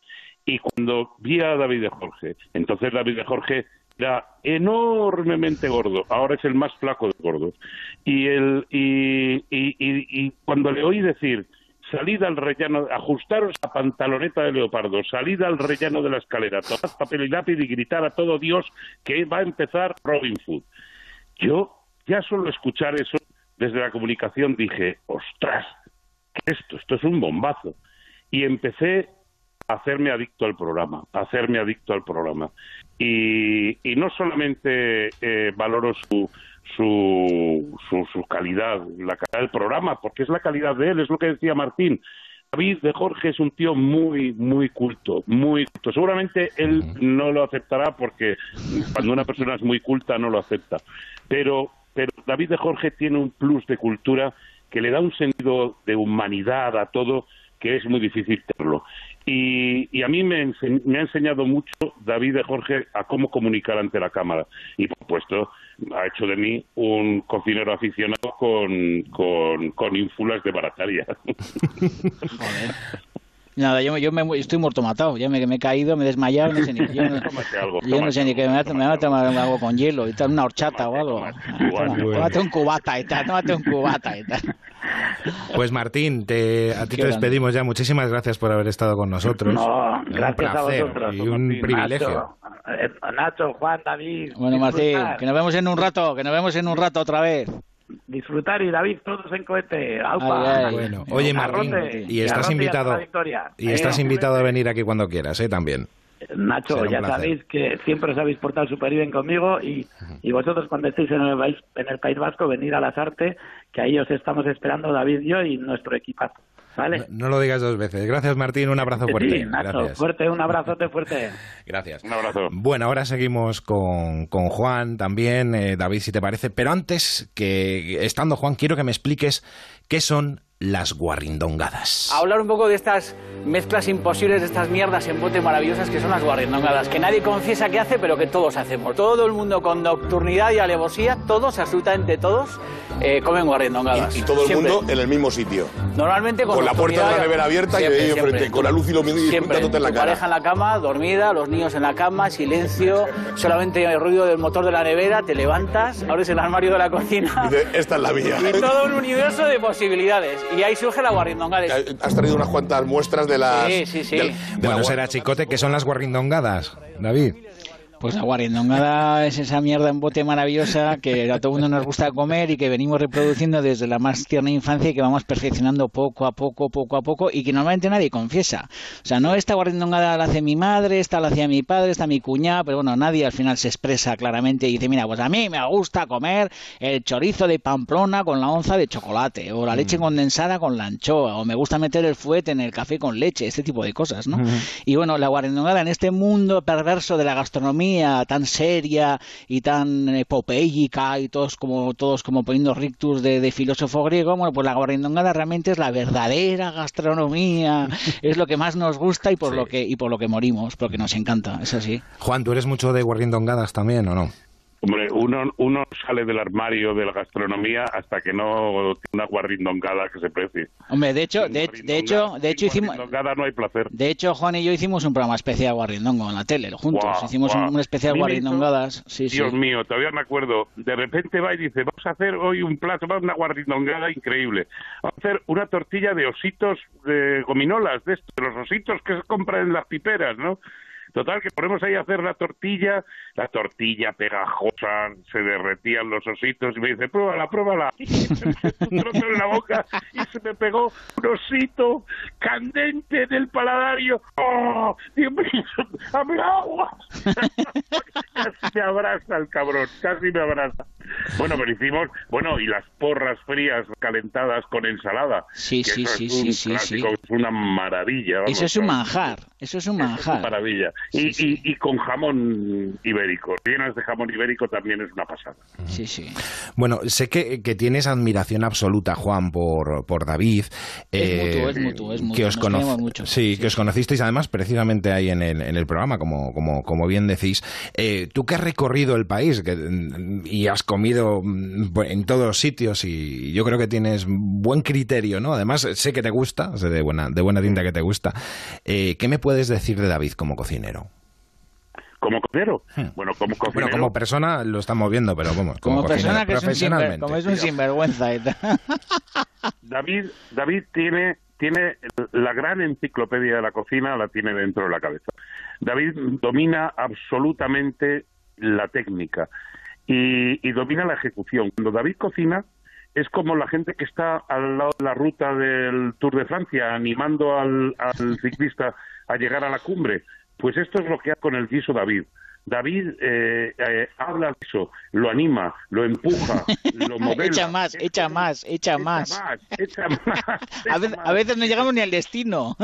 Speaker 9: Y cuando vi a David de Jorge, entonces David de Jorge era enormemente gordo, ahora es el más flaco de gordos. Y, y, y, y, cuando le oí decir, salid al rellano, ajustaros a pantaloneta de leopardo, salid al rellano de la escalera, tomad papel y lápiz y gritar a todo Dios que va a empezar Robin Hood. Yo, ya solo escuchar eso desde la comunicación dije, ostras, ¿qué es esto? Esto es un bombazo. Y empecé a hacerme adicto al programa, a hacerme adicto al programa. Y, y no solamente eh, valoro su, su, su, calidad, la calidad del programa, porque es la calidad de él, es lo que decía Martín. David de Jorge es un tío muy, muy culto, muy culto. Seguramente él no lo aceptará porque cuando una persona es muy culta no lo acepta. Pero, pero David de Jorge tiene un plus de cultura que le da un sentido de humanidad a todo que es muy difícil tenerlo. Y, a mí me, ha enseñado mucho David de Jorge a cómo comunicar ante la cámara. Y, por supuesto, ha hecho de mí un cocinero aficionado con, con, ínfulas de barataria.
Speaker 7: Nada, yo, yo me, estoy muerto matado, ya me, he caído, me he desmayado, no sé ni, yo no, sé ni que me, me va a tomar algo con hielo, y tal, una horchata o algo. Tómate un cubata y tal, tómate un cubata y tal.
Speaker 2: Pues Martín, te, a ti te despedimos ya. Muchísimas gracias por haber estado con nosotros.
Speaker 8: No, gracias a vosotros.
Speaker 2: Y un privilegio.
Speaker 8: Nacho, Juan, David.
Speaker 7: Bueno, Martín, que nos vemos en un rato, que nos vemos en un rato otra vez
Speaker 8: disfrutar y David todos en cohete.
Speaker 2: Bueno, oye Martín, y estás invitado y estás invitado a venir aquí cuando quieras, ¿eh? También.
Speaker 8: Nacho, ya sabéis que siempre os habéis portado súper bien conmigo y, y, vosotros cuando estéis en el, país, en el País Vasco venid a las artes, que ahí os estamos esperando David, yo y nuestro equipazo.
Speaker 2: No, lo digas dos veces. Gracias, Martín. Un abrazo fuerte.
Speaker 8: fuerte, un abrazote fuerte.
Speaker 2: Gracias.
Speaker 9: Un abrazo.
Speaker 2: Bueno, ahora seguimos con, con Juan también, eh, David, si te parece. Pero antes que, estando Juan, quiero que me expliques qué son las guarrindongadas.
Speaker 6: hablar un poco de estas mezclas imposibles, de estas mierdas en bote maravillosas que son las guarrindongadas, que nadie confiesa que hace, pero que todos hacemos. Todo el mundo con nocturnidad y alevosía, todos, absolutamente todos, eh, comen guarrindongadas.
Speaker 10: Y, todo el mundo en el mismo sitio.
Speaker 6: Normalmente con,
Speaker 10: con la puerta de la nevera abierta y ahí enfrente, con la luz y lo mismo
Speaker 6: en la cara. pareja en la cama, dormida, los niños en la cama, silencio, solamente el ruido del motor de la nevera, te levantas, abres el armario de la cocina.
Speaker 10: Y esta es la mía.
Speaker 6: Y todo un universo de posibilidades y ahí surge la guarrindongada.
Speaker 10: Has traído unas cuantas muestras de las...
Speaker 6: Sí, sí, sí.
Speaker 2: bueno, será chicote, que son las guarrindongadas, David?
Speaker 7: Pues la guarindongada es esa mierda en bote maravillosa que a todo mundo nos gusta comer y que venimos reproduciendo desde la más tierna infancia y que vamos perfeccionando poco a poco, poco a poco y que normalmente nadie confiesa. O sea, no esta guarindongada la hace mi madre, esta la hacía mi padre, esta mi cuñada, pero bueno, nadie al final se expresa claramente y dice, mira, pues a mí me gusta comer el chorizo de Pamplona con la onza de chocolate o la leche mm. condensada con la anchoa o me gusta meter el fuete en el café con leche, este tipo de cosas, ¿no? Y bueno, la guarindongada en este mundo perverso de la gastronomía tan seria y tan epopéica y todos como todos como poniendo rictus de, filósofo griego, bueno, pues la guarindongada realmente es la verdadera gastronomía, es lo que más nos gusta y por lo que y por lo que morimos, porque nos encanta, es así.
Speaker 2: Juan, ¿tú eres mucho de guarindongadas también o no?
Speaker 9: Hombre, uno, uno sale del armario de la gastronomía hasta que no tiene una guarrindongada que se precie.
Speaker 7: Hombre, de hecho, de, hecho, de hecho hicimos.
Speaker 9: no hay placer.
Speaker 7: De hecho, Juan y yo hicimos un programa especial guarrindongo en la tele, juntos. hicimos un, especial guarrindongadas. Sí,
Speaker 9: Dios mío, todavía me acuerdo. De repente va y dice, vamos a hacer hoy un plato, una guarrindongada increíble. Vamos a hacer una tortilla de ositos de gominolas, de estos, los ositos que se compran en las piperas, ¿no? Total, que ponemos ahí a hacer la tortilla, la tortilla pegajosa, se derretían los ositos y me dice, pruébala, pruébala. Y un trozo en la boca y se me pegó un osito candente del paladario. ¡Oh! Dios mío, ¡dame agua! casi me abraza el cabrón, casi me abraza. Bueno, pero hicimos, bueno, y las porras frías calentadas con ensalada.
Speaker 7: Sí,
Speaker 9: que
Speaker 7: sí, sí,
Speaker 9: es un
Speaker 7: sí, sí.
Speaker 9: Es una maravilla.
Speaker 7: Eso es un manjar, eso es un
Speaker 9: Una
Speaker 7: manjar.
Speaker 9: maravilla. Y, y, y con jamón ibérico. Llenas de jamón ibérico también es una pasada.
Speaker 7: Sí, sí.
Speaker 2: Bueno, sé que, que tienes admiración absoluta, Juan, por, por David.
Speaker 7: Es mutuo, es mutuo, es mutuo,
Speaker 2: Que os
Speaker 7: nos mucho.
Speaker 2: Sí, que os conocisteis además precisamente ahí en el, en el programa, como, como, como bien decís. Eh, tú que has recorrido el país que, mm, y has comido mm, en todos los sitios y yo creo que tienes buen criterio, ¿no? Además, sé que te gusta, sé de buena, de buena tinta que te gusta. Eh, ¿Qué me puedes decir de David como cocinero?
Speaker 9: ¿Como cocinero? Bueno, como cocinero...
Speaker 2: Hmm. Bueno, como persona lo estamos viendo, pero vamos, como,
Speaker 7: Como persona que es un, sinver-
Speaker 2: profesionalmente.
Speaker 7: como es un sinvergüenza y tal.
Speaker 9: David, David tiene, tiene la gran enciclopedia de la cocina, la tiene dentro de la cabeza. David domina absolutamente la técnica y, y domina la ejecución. Cuando David cocina, es como la gente que está al lado de la ruta del Tour de Francia, animando al, al ciclista a llegar a la cumbre. Pues esto es lo que hace con el guiso David. David eh, eh, habla al guiso, lo anima, lo empuja, lo modela.
Speaker 7: echa más, echa más, echa más.
Speaker 9: echa más,
Speaker 7: A veces, a veces no llegamos ni al destino.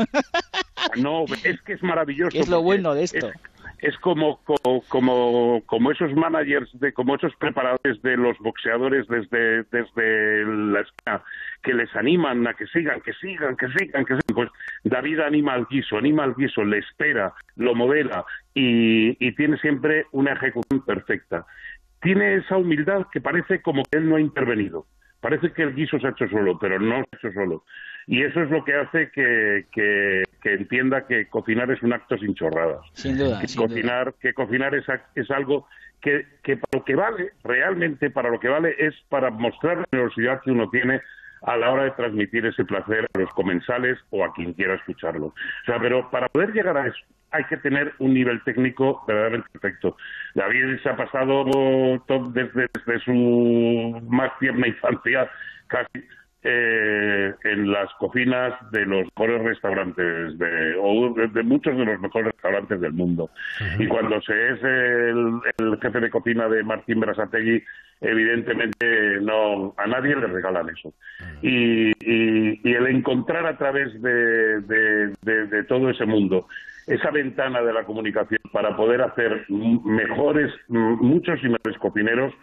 Speaker 9: No, es que es maravilloso.
Speaker 7: ¿Qué es lo bueno de esto?
Speaker 9: Es, es como, como, como, como esos managers, de, como esos preparadores de los boxeadores desde, desde la esquina, que les animan a que sigan, que sigan, que sigan, que sigan. Pues David anima al guiso, anima al guiso, le espera, lo modela y, y tiene siempre una ejecución perfecta. Tiene esa humildad que parece como que él no ha intervenido. Parece que el guiso se ha hecho solo, pero no se ha hecho solo. Y eso es lo que hace que, que, que entienda que cocinar es un acto sin chorradas.
Speaker 7: Sin duda,
Speaker 9: Que
Speaker 7: sin duda.
Speaker 9: cocinar, que cocinar es, es algo que, que para lo que vale, realmente para lo que vale, es para mostrar la generosidad que uno tiene a la hora de transmitir ese placer a los comensales o a quien quiera escucharlo. O sea, pero para poder llegar a eso hay que tener un nivel técnico verdaderamente perfecto. David se ha pasado to- desde, desde su más tierna infancia casi eh, en las cocinas de los mejores restaurantes de, o de, de muchos de los mejores restaurantes del mundo. Y cuando se es el, el jefe de cocina de Martín Berasategui, evidentemente no a nadie le regalan eso. Y, y- y el encontrar a través de, de- de- de todo ese mundo esa ventana de la comunicación para poder hacer mejores, muchos y mejores cocineros,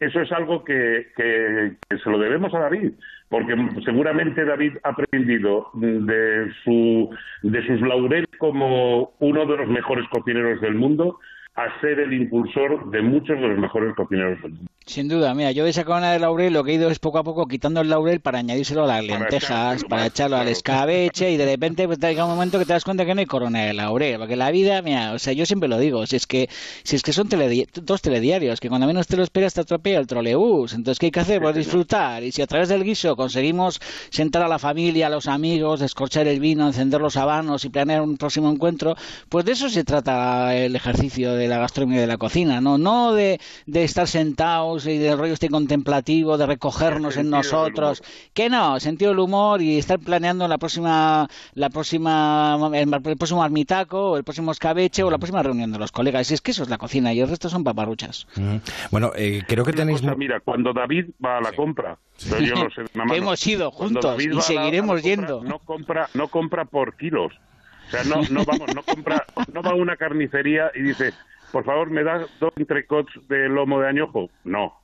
Speaker 9: eso es algo que, que- que se lo debemos a David, porque seguramente David ha aprendido de, su, de sus laureles como uno de los mejores cocineros del mundo a ser el impulsor de muchos de los mejores cocineros del mundo.
Speaker 7: Sin duda, mira, yo de esa corona de laurel lo que he ido es poco a poco quitando el laurel para añadírselo a las lentejas, para echarlo al escabeche y de repente pues, llega un momento que te das cuenta que no hay corona de laurel, porque la vida, mira, o sea, yo siempre lo digo, si es que si es que son teledi- dos telediarios, que cuando menos te lo esperas te atropella el trolebús, entonces ¿qué hay que hacer? Pues disfrutar, y si a través del guiso conseguimos sentar a la familia, a los amigos, descorchar el vino, encender los habanos y planear un próximo encuentro, pues de eso se trata el ejercicio de la gastronomía y de la cocina, no, no de, de estar sentados y del rollo este contemplativo, de recogernos en nosotros, que no, sentido del humor y estar planeando la próxima, la próxima, el, el próximo armitaco, o el próximo escabeche o la próxima reunión de los colegas. Y es que eso es la cocina y el resto son paparruchas.
Speaker 2: Mm. Bueno, eh, creo que tenéis...
Speaker 9: Mira, cuando David va a la compra, pero yo no sé, nada más
Speaker 7: Que
Speaker 9: no-
Speaker 7: hemos ido juntos y seguiremos
Speaker 9: compra,
Speaker 7: yendo.
Speaker 9: No compra, no compra por kilos. O sea, no, no vamos, no compra, no va a una carnicería y dice, por favor, me das dos entrecots de lomo de añojo. No,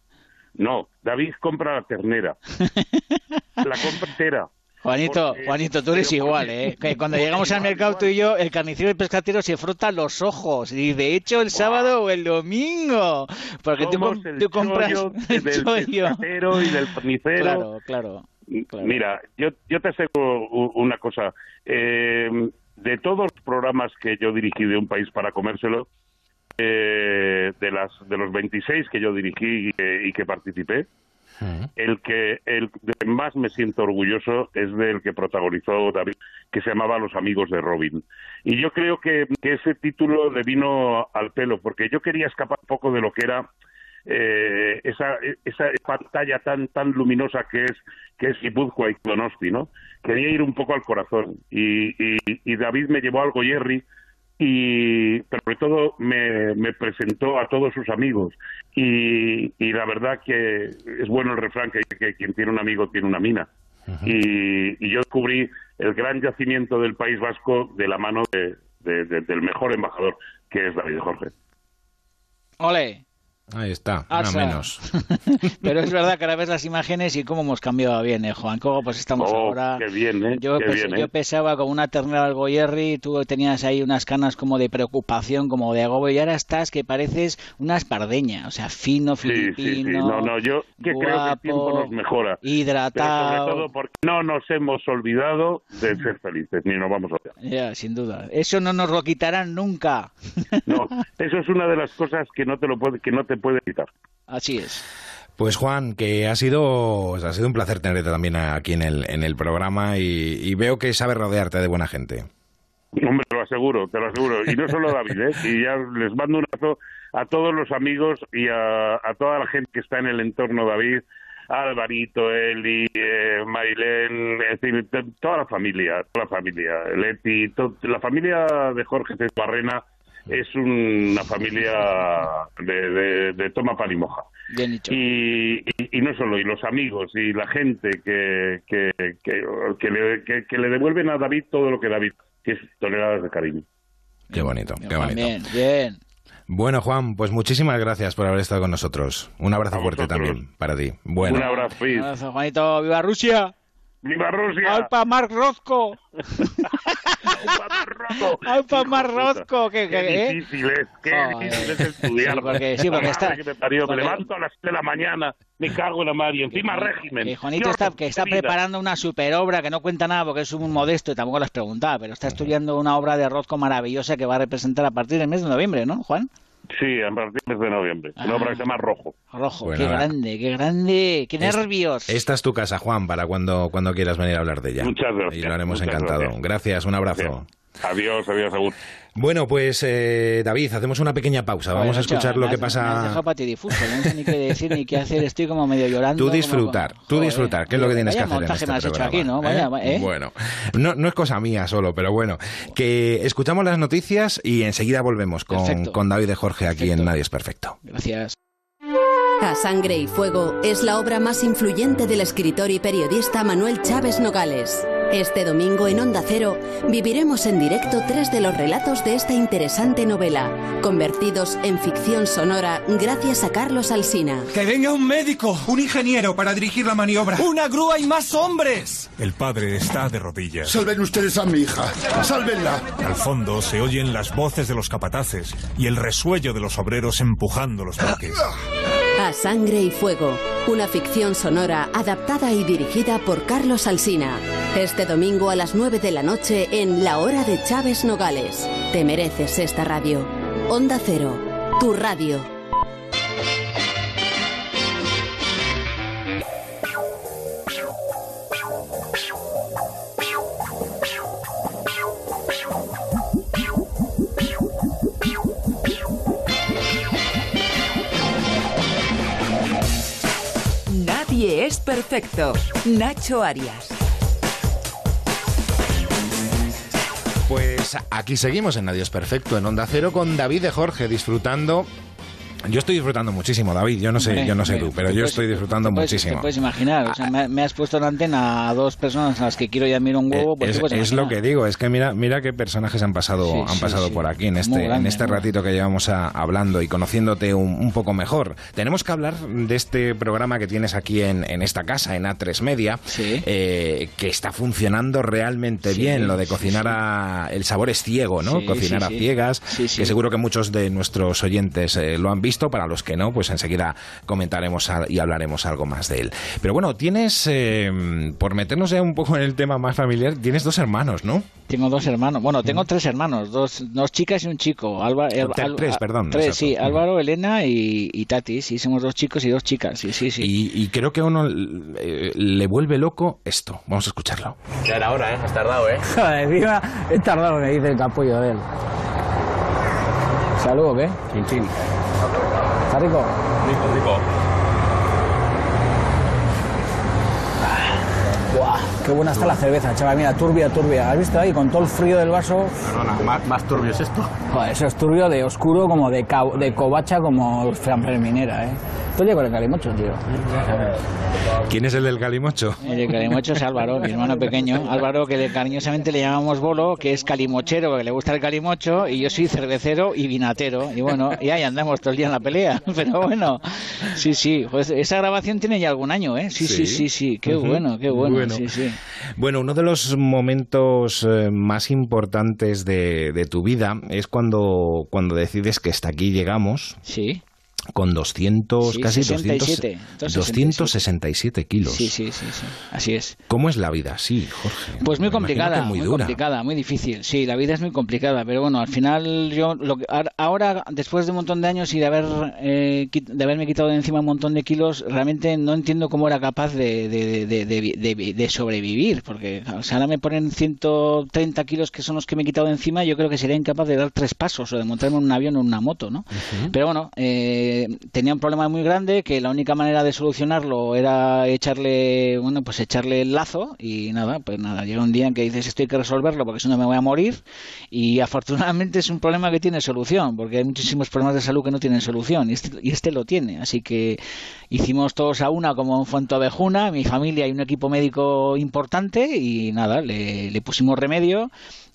Speaker 9: no. David compra la ternera, la compra entera.
Speaker 7: Juanito,
Speaker 9: Porque-
Speaker 7: Juanito, tú eres igual, ¿eh? Que cuando llegamos al
Speaker 9: igual,
Speaker 7: mercado tú y yo, el carnicero y el pescatero se frotan los ojos. Y de hecho, el sábado o el domingo. Porque tú,
Speaker 9: Somos el
Speaker 7: tú compras el
Speaker 9: del
Speaker 7: chollo.
Speaker 9: pescatero y del carnicero.
Speaker 7: Claro, claro. claro.
Speaker 9: Mira, yo, yo te aseguro una cosa. Eh, de todos los programas que yo dirigí de Un País para Comérselo, eh, de, las, de los 26 que yo dirigí y que, y que participé, el que el de más me siento orgulloso es del que protagonizó David, que se llamaba Los Amigos de Robin. Y yo creo que, que ese título le vino al pelo, porque yo quería escapar un poco de lo que era eh, esa, esa pantalla tan tan luminosa que es que es Guipúzcoa y Donosti, ¿no? Quería ir un poco al corazón y, y, y David me llevó al Goyerri y pero sobre todo me, me presentó a todos sus amigos y, y la verdad que es bueno el refrán que, que quien tiene un amigo tiene una mina y, y yo descubrí el gran yacimiento del País Vasco de la mano de, de- de- del mejor embajador que es David Jorge.
Speaker 7: Ole.
Speaker 2: Ahí está, una
Speaker 7: o sea,
Speaker 2: menos.
Speaker 7: Pero es verdad que ahora ves las imágenes y cómo hemos cambiado bien, ¿eh, Juan? ¿Cómo pues estamos
Speaker 9: Oh,
Speaker 7: ahora?
Speaker 9: qué bien, ¿eh?
Speaker 7: Yo,
Speaker 9: Qué
Speaker 7: pes-
Speaker 9: bien, ¿eh?
Speaker 7: yo pesaba como una ternera al Goyerri, tú tenías ahí unas canas como de preocupación, como de agobio, y ahora estás que pareces una espardeña, o sea, fino,
Speaker 9: Sí, sí, sí.
Speaker 7: filipino,
Speaker 9: No, no, yo que creo que el tiempo
Speaker 7: guapo,
Speaker 9: nos mejora. Pero
Speaker 7: hidratado.
Speaker 9: sobre todo porque no nos hemos olvidado de ser felices, ni nos vamos a olvidar.
Speaker 7: Ya, sin duda. Eso no nos lo quitarán nunca.
Speaker 9: No, eso es una de las cosas que no te lo puede, que no te puede quitar.
Speaker 7: Así es.
Speaker 2: Pues Juan, que ha sido, ha sido un placer tenerte también aquí en el, en el programa y, y veo que sabes rodearte de buena gente.
Speaker 9: Hombre, te lo aseguro, te lo aseguro. Y no solo David, ¿eh? Y ya les mando un abrazo a todos los amigos y a, a toda la gente que está en el entorno David, a Alvarito, Eli, eh, Marilén, es decir, toda la familia, toda la familia, Leti, to- la familia de Jorge Barrena es una familia de, de, de toma pan y moja.
Speaker 7: Bien dicho.
Speaker 9: Y, y, y no solo, y los amigos y la gente que, que, que, que le, que- que le devuelven a David todo lo que David, que es toneladas de cariño.
Speaker 2: Qué bonito, qué bonito.
Speaker 7: Bien, bien.
Speaker 2: Bueno, Juan, pues muchísimas gracias por haber estado con nosotros. Un abrazo fuerte también para ti. Bueno,
Speaker 9: Un abrazo.
Speaker 7: Un abrazo, Juanito. ¡Viva Rusia!
Speaker 9: ¡Viva Rusia!
Speaker 7: ¡Alpa Mark Rozco! ¡Alpa Mark
Speaker 9: Hijo puta.
Speaker 7: Rozco! ¿Qué,
Speaker 9: Qué
Speaker 7: qué, eh?
Speaker 9: difícil es, qué
Speaker 7: Joder.
Speaker 9: difícil es estudiar.
Speaker 7: Sí, porque- sí, porque está-
Speaker 9: que me parió,
Speaker 7: porque-
Speaker 9: me levanto a las 7 de la mañana, me cago en la madre, y encima régimen.
Speaker 7: Y Juanito está, que está preparando una super obra que no cuenta nada porque es un modesto y tampoco lo has preguntado, pero está estudiando una obra de Rozco maravillosa que va a representar a partir del mes de noviembre, ¿no, Juan?
Speaker 9: Sí, a partir del mes de noviembre. Una
Speaker 7: Ah.
Speaker 9: obra que se llama Rojo.
Speaker 7: Rojo,
Speaker 2: Bueno,
Speaker 7: qué grande, qué grande, qué
Speaker 2: Es-
Speaker 7: nervios.
Speaker 2: esta es tu casa, Juan, para cuando, cuando quieras venir a hablar de ella.
Speaker 9: Muchas gracias,
Speaker 2: Y lo haremos encantado.
Speaker 9: gracias.
Speaker 2: Gracias, un abrazo.
Speaker 9: Bien. Adiós, adiós, Agur.
Speaker 2: Bueno, pues eh, David, hacemos una pequeña pausa. Vamos a escuchar lo que
Speaker 7: has- Me has
Speaker 2: pasa.
Speaker 7: patidifuso, no sé ni qué decir ni qué hacer, estoy como medio llorando.
Speaker 2: Tú
Speaker 7: como-
Speaker 2: disfrutar, tú disfrutar, que es lo que tienes que hacer en este
Speaker 7: me has hecho aquí, ¿no? Vaya,
Speaker 2: ¿eh?
Speaker 7: ¿eh?
Speaker 2: Bueno, no, no es cosa mía solo, pero bueno, que escuchamos las noticias y enseguida volvemos con, con David de Jorge aquí
Speaker 7: Perfecto.
Speaker 2: en Nadie es Perfecto.
Speaker 7: Gracias.
Speaker 11: A Sangre y Fuego es la obra más influyente del escritor y periodista Manuel Chávez Nogales. Este domingo en Onda Cero viviremos en directo tres de los relatos de esta interesante novela, convertidos en ficción sonora gracias a Carlos Alsina.
Speaker 12: Que venga un médico, un ingeniero para dirigir la maniobra, una grúa y más hombres.
Speaker 13: El padre está de rodillas.
Speaker 14: Salven ustedes a mi hija. Sálvenla.
Speaker 13: Al fondo se oyen las voces de los capataces y el resuello de los obreros empujando los bloques.
Speaker 11: A Sangre y Fuego, una ficción sonora adaptada y dirigida por Carlos Alsina. Este domingo a las 9 de la noche en La Hora de Chávez Nogales. Te mereces esta radio. Onda Cero, tu radio.
Speaker 5: Perfecto. Nacho Arias.
Speaker 2: Pues aquí seguimos en Nadie es Perfecto, en Onda Cero, con David de Jorge, disfrutando. Yo estoy disfrutando muchísimo, David. Yo no sé, yo no sé tú, pero yo
Speaker 7: puedes-
Speaker 2: estoy disfrutando
Speaker 7: te puedes-
Speaker 2: muchísimo.
Speaker 7: Te puedes imaginar, o sea, me, me has puesto en antena a dos personas a las que quiero y admiro un huevo. pues
Speaker 2: es, lo que digo, es que mira, mira qué personajes han pasado,
Speaker 7: Sí,
Speaker 2: han pasado
Speaker 7: sí.
Speaker 2: por aquí en este,
Speaker 7: grande,
Speaker 2: en este ratito que llevamos a- hablando y conociéndote un, un poco mejor. Tenemos que hablar de este programa que tienes aquí en, en esta casa, en A3 Media, eh, que está funcionando realmente bien. Lo de cocinar a el sabor es ciego, ¿no? Cocinar a ciegas, que seguro que muchos de nuestros oyentes eh, lo han visto. Para los que no, pues enseguida comentaremos y hablaremos algo más de él. Pero bueno, tienes, eh, por meternos ya un poco en el tema más familiar, tienes dos hermanos, ¿no?
Speaker 7: Tengo dos hermanos, bueno, tengo tres hermanos, dos, dos chicas y un chico. Alba,
Speaker 2: Tre-
Speaker 7: Al-
Speaker 2: tres,
Speaker 7: Al-
Speaker 2: perdón,
Speaker 7: Tres,
Speaker 2: exacto.
Speaker 7: sí. Álvaro, Elena y, y Tati, sí, somos dos chicos y dos chicas, sí, sí, sí.
Speaker 2: Y, y creo que a uno eh, le vuelve loco esto. Vamos a escucharlo.
Speaker 15: Ya era hora, ¿eh? Has tardado, ¿eh?
Speaker 7: Joder, encima he tardado, me dice el capullo de él. ¿Salud o qué?
Speaker 15: Chin, chin.
Speaker 7: ¿Está rico?
Speaker 15: Rico, rico.
Speaker 7: Buah. qué buena está la cerveza, chaval. Mira, turbia, turbia. ¿Has visto ahí? Con todo el frío del vaso.
Speaker 15: Perdona, ¿más, más turbio es esto?
Speaker 7: Joder, eso es turbio de oscuro, como de, de covacha, como minera, ¿eh? Estoy con el calimocho, tío.
Speaker 2: ¿Quién es el del calimocho?
Speaker 7: El de calimocho es Álvaro, mi hermano pequeño. Álvaro, que le- cariñosamente le llamamos Bolo, que es calimochero, que le gusta el calimocho, y yo soy cervecero y vinatero. Y bueno, y ahí andamos todo el día en la pelea. Pero bueno, sí, sí. Pues esa grabación tiene ya algún año, ¿eh? Sí, sí, sí, sí. Qué bueno, qué bueno.
Speaker 2: Bueno.
Speaker 7: Sí, sí.
Speaker 2: Bueno, uno de los momentos eh, más importantes de, de tu vida es cuando, cuando decides que hasta aquí llegamos.
Speaker 7: Sí.
Speaker 2: Con 200,
Speaker 7: Sí,
Speaker 2: casi
Speaker 7: 67,
Speaker 2: 200, 267 kilos.
Speaker 7: Sí, sí, sí, sí. Así es.
Speaker 2: ¿Cómo es la vida? Sí, Jorge.
Speaker 7: Pues muy complicada, muy,
Speaker 2: muy dura.
Speaker 7: complicada, muy difícil. Sí, la vida es muy complicada, pero bueno, al final yo lo que- ahora- después de un montón de años y de haber eh, de haberme quitado de encima un montón de kilos, realmente no entiendo cómo era capaz de, de- de- de- sobrevivir, porque o sea, ahora me ponen 130 kilos que son los que me he quitado de encima, yo creo que sería incapaz de dar tres pasos o de montarme en un avión o en una moto, ¿no? Pero bueno, eh, tenía un problema muy grande que la única manera de solucionarlo era echarle, bueno, pues echarle el lazo y nada, pues nada, llega un día en que dices esto hay que resolverlo porque si no me voy a morir y afortunadamente es un problema que tiene solución porque hay muchísimos problemas de salud que no tienen solución y este, y este lo tiene, así que hicimos todos a una como un Fuento Abejuna, mi familia y un equipo médico importante y nada, le, le pusimos remedio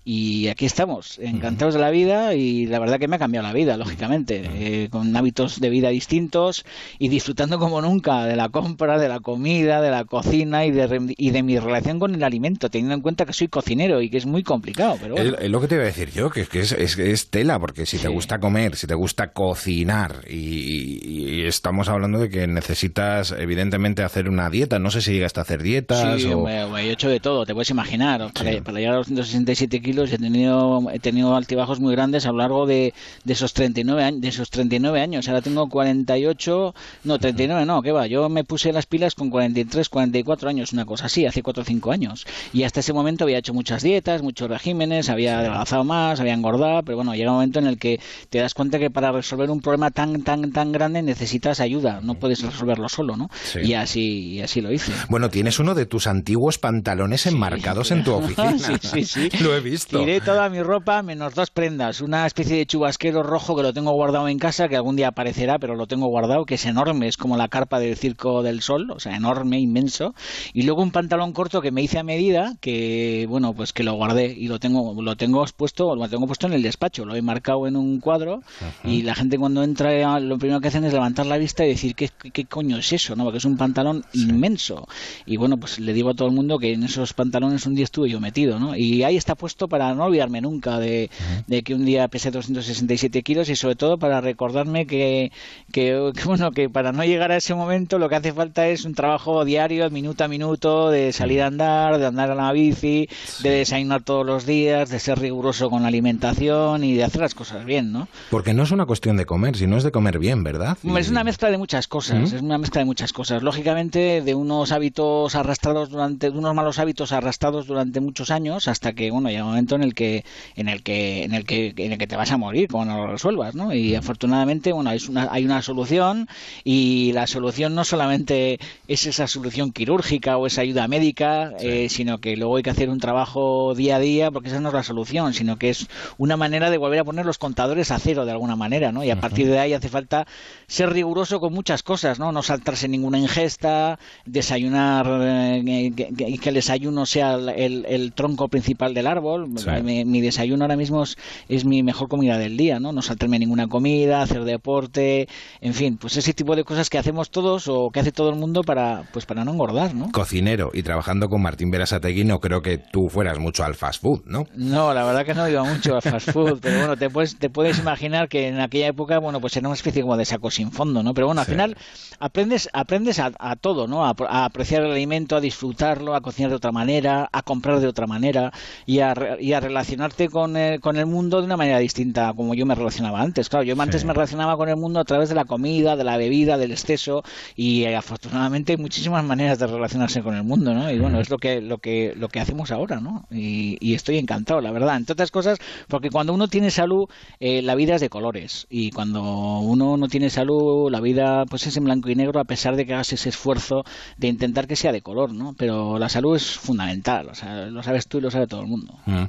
Speaker 7: y aquí estamos, encantados de la vida y la verdad que me ha cambiado la vida, lógicamente, eh, con hábitos de vida distintos y disfrutando como nunca de la compra, de la comida, de la cocina y de, y de mi relación con el alimento, teniendo en cuenta que soy cocinero y que es muy complicado. Pero bueno.
Speaker 2: Es, lo que te iba a decir yo, que es que es, es- es tela, porque si te gusta comer, si te gusta cocinar, y, y estamos hablando de que necesitas, evidentemente, hacer una dieta. No sé si llegaste a hacer dietas
Speaker 7: Sí,
Speaker 2: o...
Speaker 7: yo he hecho de todo, te puedes imaginar. Para, para llegar a los 167 kilos he tenido, he tenido altibajos muy grandes a lo largo de, de esos 39 años, de esos 39 años. Ahora tengo 48, no, 39 no, ¿qué va? Yo me puse las pilas con 43, 44 años, una cosa así, hace 4 o 5 años. Y hasta ese momento había hecho muchas dietas, muchos regímenes, había adelgazado más, había engordado, pero bueno, llega un momento en el que te das cuenta que para resolver un problema tan, tan, tan grande necesitas ayuda, no puedes resolverlo solo, ¿no?
Speaker 2: Sí.
Speaker 7: Y así, y así lo hice.
Speaker 2: Bueno, tienes uno de tus antiguos pantalones enmarcados en tu oficina.
Speaker 7: Sí, sí, sí.
Speaker 2: Lo he visto.
Speaker 7: Tiré toda mi ropa menos dos prendas. Una especie de chubasquero rojo que lo tengo guardado en casa, que algún día aparecerá, pero lo tengo guardado, que es enorme, es como la carpa del Circo del Sol, o sea, enorme, inmenso. Y luego un pantalón corto que me hice a medida, que bueno, pues que lo guardé y lo tengo, lo tengo puesto, lo tengo puesto en el despacho, lo he marcado en un cuadro y la gente cuando entra lo primero que hacen es levantar la vista y decir qué, qué coño es eso, ¿no? Porque es un pantalón inmenso. Y bueno, pues le digo a todo el mundo que en esos pantalones un día estuve yo metido, ¿no? Y ahí está puesto para no olvidarme nunca de, de que un día pesé 267 kilos y sobre todo para recordarme que, que, que, bueno, que para no llegar a ese momento lo que hace falta es un trabajo diario, minuto a minuto, de salir a andar, de andar a la bici, de desayunar todos los días, de ser riguroso con la alimentación y de hacer las cosas bien, ¿no?
Speaker 2: Porque no es una cuestión de comer, sino es de comer bien, ¿verdad?
Speaker 7: Es una mezcla de muchas cosas,
Speaker 2: ¿Mm?
Speaker 7: es una mezcla de muchas cosas. Lógicamente, de unos hábitos arrastrados durante, de unos malos hábitos arrastrados durante muchos años, hasta que, bueno, un momento en el que, en el que, en el que, en el que te vas a morir cuando no lo resuelvas, ¿no? Y afortunadamente, bueno, hay una, hay una solución y la solución no solamente es esa solución quirúrgica o esa ayuda médica, eh, sino que luego hay que hacer un trabajo día a día, porque esa no es la solución, sino que es una manera de volver a poner los contadores a cero de alguna manera, ¿no? Y a partir de ahí hace falta ser riguroso con muchas cosas, ¿no? No saltarse ninguna ingesta, desayunar eh, que, que- que el desayuno sea el, el- el tronco principal del árbol.
Speaker 2: Sí.
Speaker 7: Mi, mi desayuno ahora mismo es, es mi mejor comida del día, ¿no? No saltarme ninguna comida, hacer deporte, en fin, pues ese tipo de cosas que hacemos todos o que hace todo el mundo para, pues para no engordar, ¿no?
Speaker 2: Cocinero y trabajando con Martín Berasategui, no creo que tú fueras mucho al fast food, ¿no?
Speaker 7: No, la verdad que no iba mucho al fast food, pero bueno, te puedes, te puedes imaginar que en aquella época, bueno, pues era una especie como de saco sin fondo, ¿no? Pero bueno, al
Speaker 2: Sí.
Speaker 7: final aprendes, aprendes a, a todo, ¿no? A, a apreciar el alimento, a disfrutarlo, a cocinar de otra manera, a comprar de otra manera y a, y a relacionarte con el, con el mundo de una manera distinta a como yo me relacionaba antes. Claro, yo antes me relacionaba con el mundo a través de la comida, de la bebida, del exceso y eh, afortunadamente hay muchísimas maneras de relacionarse con el mundo, ¿no? Y bueno, es lo que lo que lo que hacemos ahora, ¿no? Y, y estoy encantado, la verdad. Entre otras cosas, porque cuando uno tiene salud, eh, la vida es de colores y cuando uno no tiene salud, la vida pues es en blanco y negro a pesar de que hagas ese esfuerzo de intentar que sea de color, ¿no? Pero la salud es fundamental, o sea, lo sabes tú y lo sabe todo el mundo.
Speaker 2: Mm.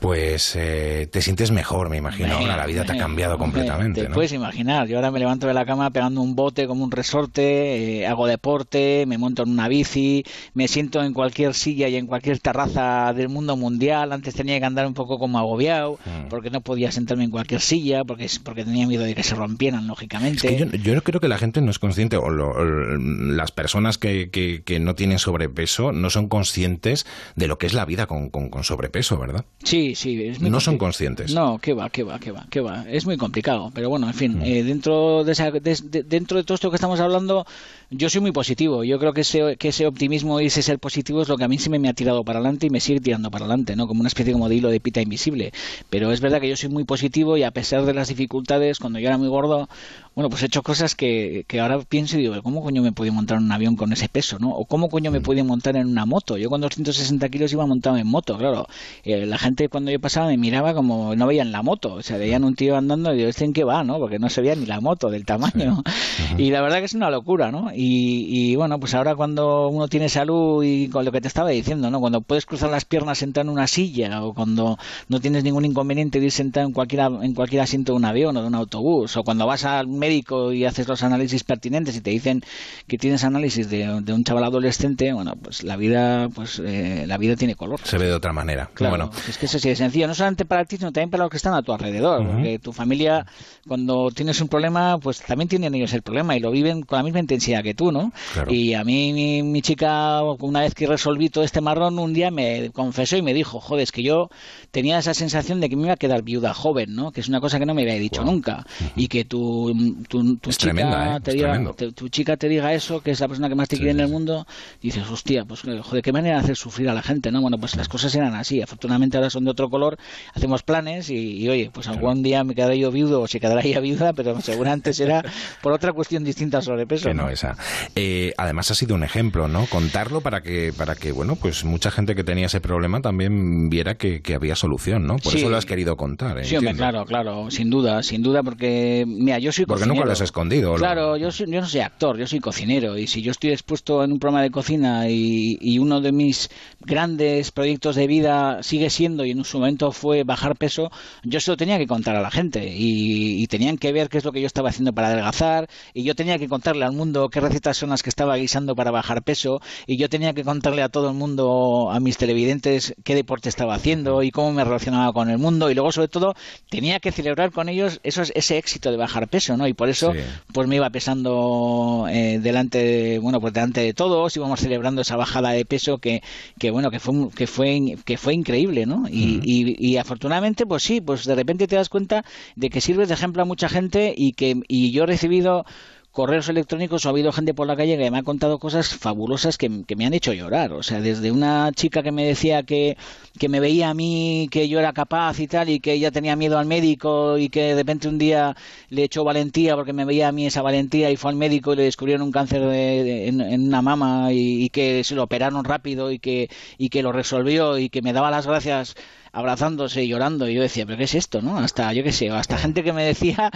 Speaker 2: Pues eh, te sientes mejor, me imagino. Ahora la vida te ha cambiado completamente.
Speaker 7: Te puedes imaginar. Yo ahora me levanto de la cama pegando un bote como un resorte, eh, hago deporte, me monto en una bici, me siento en cualquier silla y en cualquier terraza del mundo mundial. Antes tenía que andar un poco como agobiado mm. porque no podía sentarme en cualquier silla porque porque tenía miedo de que se rompieran lógicamente.
Speaker 2: yo, creo que la gente no es consciente o, las personas que, que, no tienen sobrepeso no son conscientes de lo que es la vida con, con, sobrepeso, ¿verdad?
Speaker 7: Sí, sí.
Speaker 2: no son conscientes.
Speaker 7: No, qué va, qué va, qué va, qué va. Es muy complicado, pero bueno, en fin, mm. eh, dentro de, esa, dentro de todo esto que estamos hablando, yo soy muy positivo. Yo creo que ese, que ese optimismo y ese ser positivo es lo que a mí sí me, ha tirado para adelante y me sigue tirando para adelante, ¿no? Como una especie como de hilo de pita invisible. Pero es verdad que yo soy muy positivo y a pesar de las dificultades, cuando yo era muy gordo, bueno, pues he hecho cosas que, que ahora pienso y digo, ¿cómo coño me puedo montar en un avión con ese peso, no? O ¿cómo coño me mm. puedo montar en una moto? Yo con 260 kilos iba montado en moto, claro. Eh, la gente cuando yo pasaba me miraba como no veían la moto. O sea, veían un tío andando y digo, ¿este en qué va, no? Porque no se veía ni la moto del tamaño. Y la verdad que es una locura, ¿no? Y, bueno, pues ahora cuando uno tiene salud y con lo que te estaba diciendo, ¿no? Cuando puedes cruzar las piernas sentado en una silla o cuando no tienes ningún inconveniente de ir sentado en cualquier, en cualquier asiento de un avión o de un autobús o cuando vas al médico y haces los análisis pertinentes y te dicen que tienes análisis de, un chaval adolescente, bueno, pues la vida, pues eh, la vida tiene color.
Speaker 2: Se ve de otra manera.
Speaker 7: Claro,
Speaker 2: bueno.
Speaker 7: es que es así de sencillo, no solamente para ti, sino también para los que están a tu alrededor, porque tu familia, cuando tienes un problema, pues también tienen ellos el problema y lo viven con la misma intensidad que tú, ¿no? Y a mí mi, chica, una vez que resolví todo este marrón, un día me confesó y me dijo, joder, es que yo tenía esa sensación de que me iba a quedar viuda joven, ¿no? Que es una cosa que no me había dicho nunca. Y que tu, tu, chica
Speaker 2: ¿eh?
Speaker 7: te diga, tu chica te diga eso, que es la persona que más te quiere en el mundo, dices, hostia, pues joder, qué manera de hacer sufrir a la gente, ¿no? Bueno, pues las cosas eran así. Afortunadamente ahora son de otro color, hacemos planes y, oye, pues algún día me quedaré yo viudo o se quedará ella viuda, pero seguramente será por otra cuestión distinta sobre peso.
Speaker 2: Que no, esa. Eh, además ha sido un ejemplo, ¿no? Contarlo para que, para que, bueno, pues mucha gente que tenía ese problema también viera que, había solución, ¿no? Por eso lo has querido contar. ¿eh?
Speaker 7: Sí, hombre, claro, claro, sin duda, sin duda, porque, mira, yo soy
Speaker 2: Porque nunca lo has escondido.
Speaker 7: Claro, yo, yo no soy actor, yo soy cocinero y si yo estoy expuesto en un programa de cocina y, y uno de mis grandes proyectos de vida sigue siendo y en su momento fue bajar peso, yo se lo tenía que contar a la gente y, y tenían que ver qué es lo que yo estaba haciendo para adelgazar y yo tenía que contarle al mundo qué recetas son las que estaba guisando para bajar peso y yo tenía que contarle a todo el mundo, a mis televidentes, qué deporte estaba haciendo y cómo me relacionaba con el mundo y luego sobre todo tenía que celebrar con ellos eso, ese éxito de bajar peso, ¿no? Y por eso pues me iba pesando eh, delante, bueno, pues delante de todos, íbamos celebrando esa bajada de peso que, que bueno, que fue, que fue, que fue increíble, ¿no? Y, y, y afortunadamente, pues sí, pues de repente te das cuenta de que sirves de ejemplo a mucha gente y que y yo he recibido correos electrónicos ha habido gente por la calle que me ha contado cosas fabulosas que, me han hecho llorar. O sea, desde una chica que me decía que, que me veía a mí, que yo era capaz y tal, y que ella tenía miedo al médico y que de repente un día le echó valentía porque me veía a mí esa valentía y fue al médico y le descubrieron un cáncer en, una mama y, y, que se lo operaron rápido y que, y que lo resolvió y que me daba las gracias abrazándose y llorando. Y yo decía, ¿pero qué es esto? ¿no? Hasta, yo qué sé, hasta gente que me decía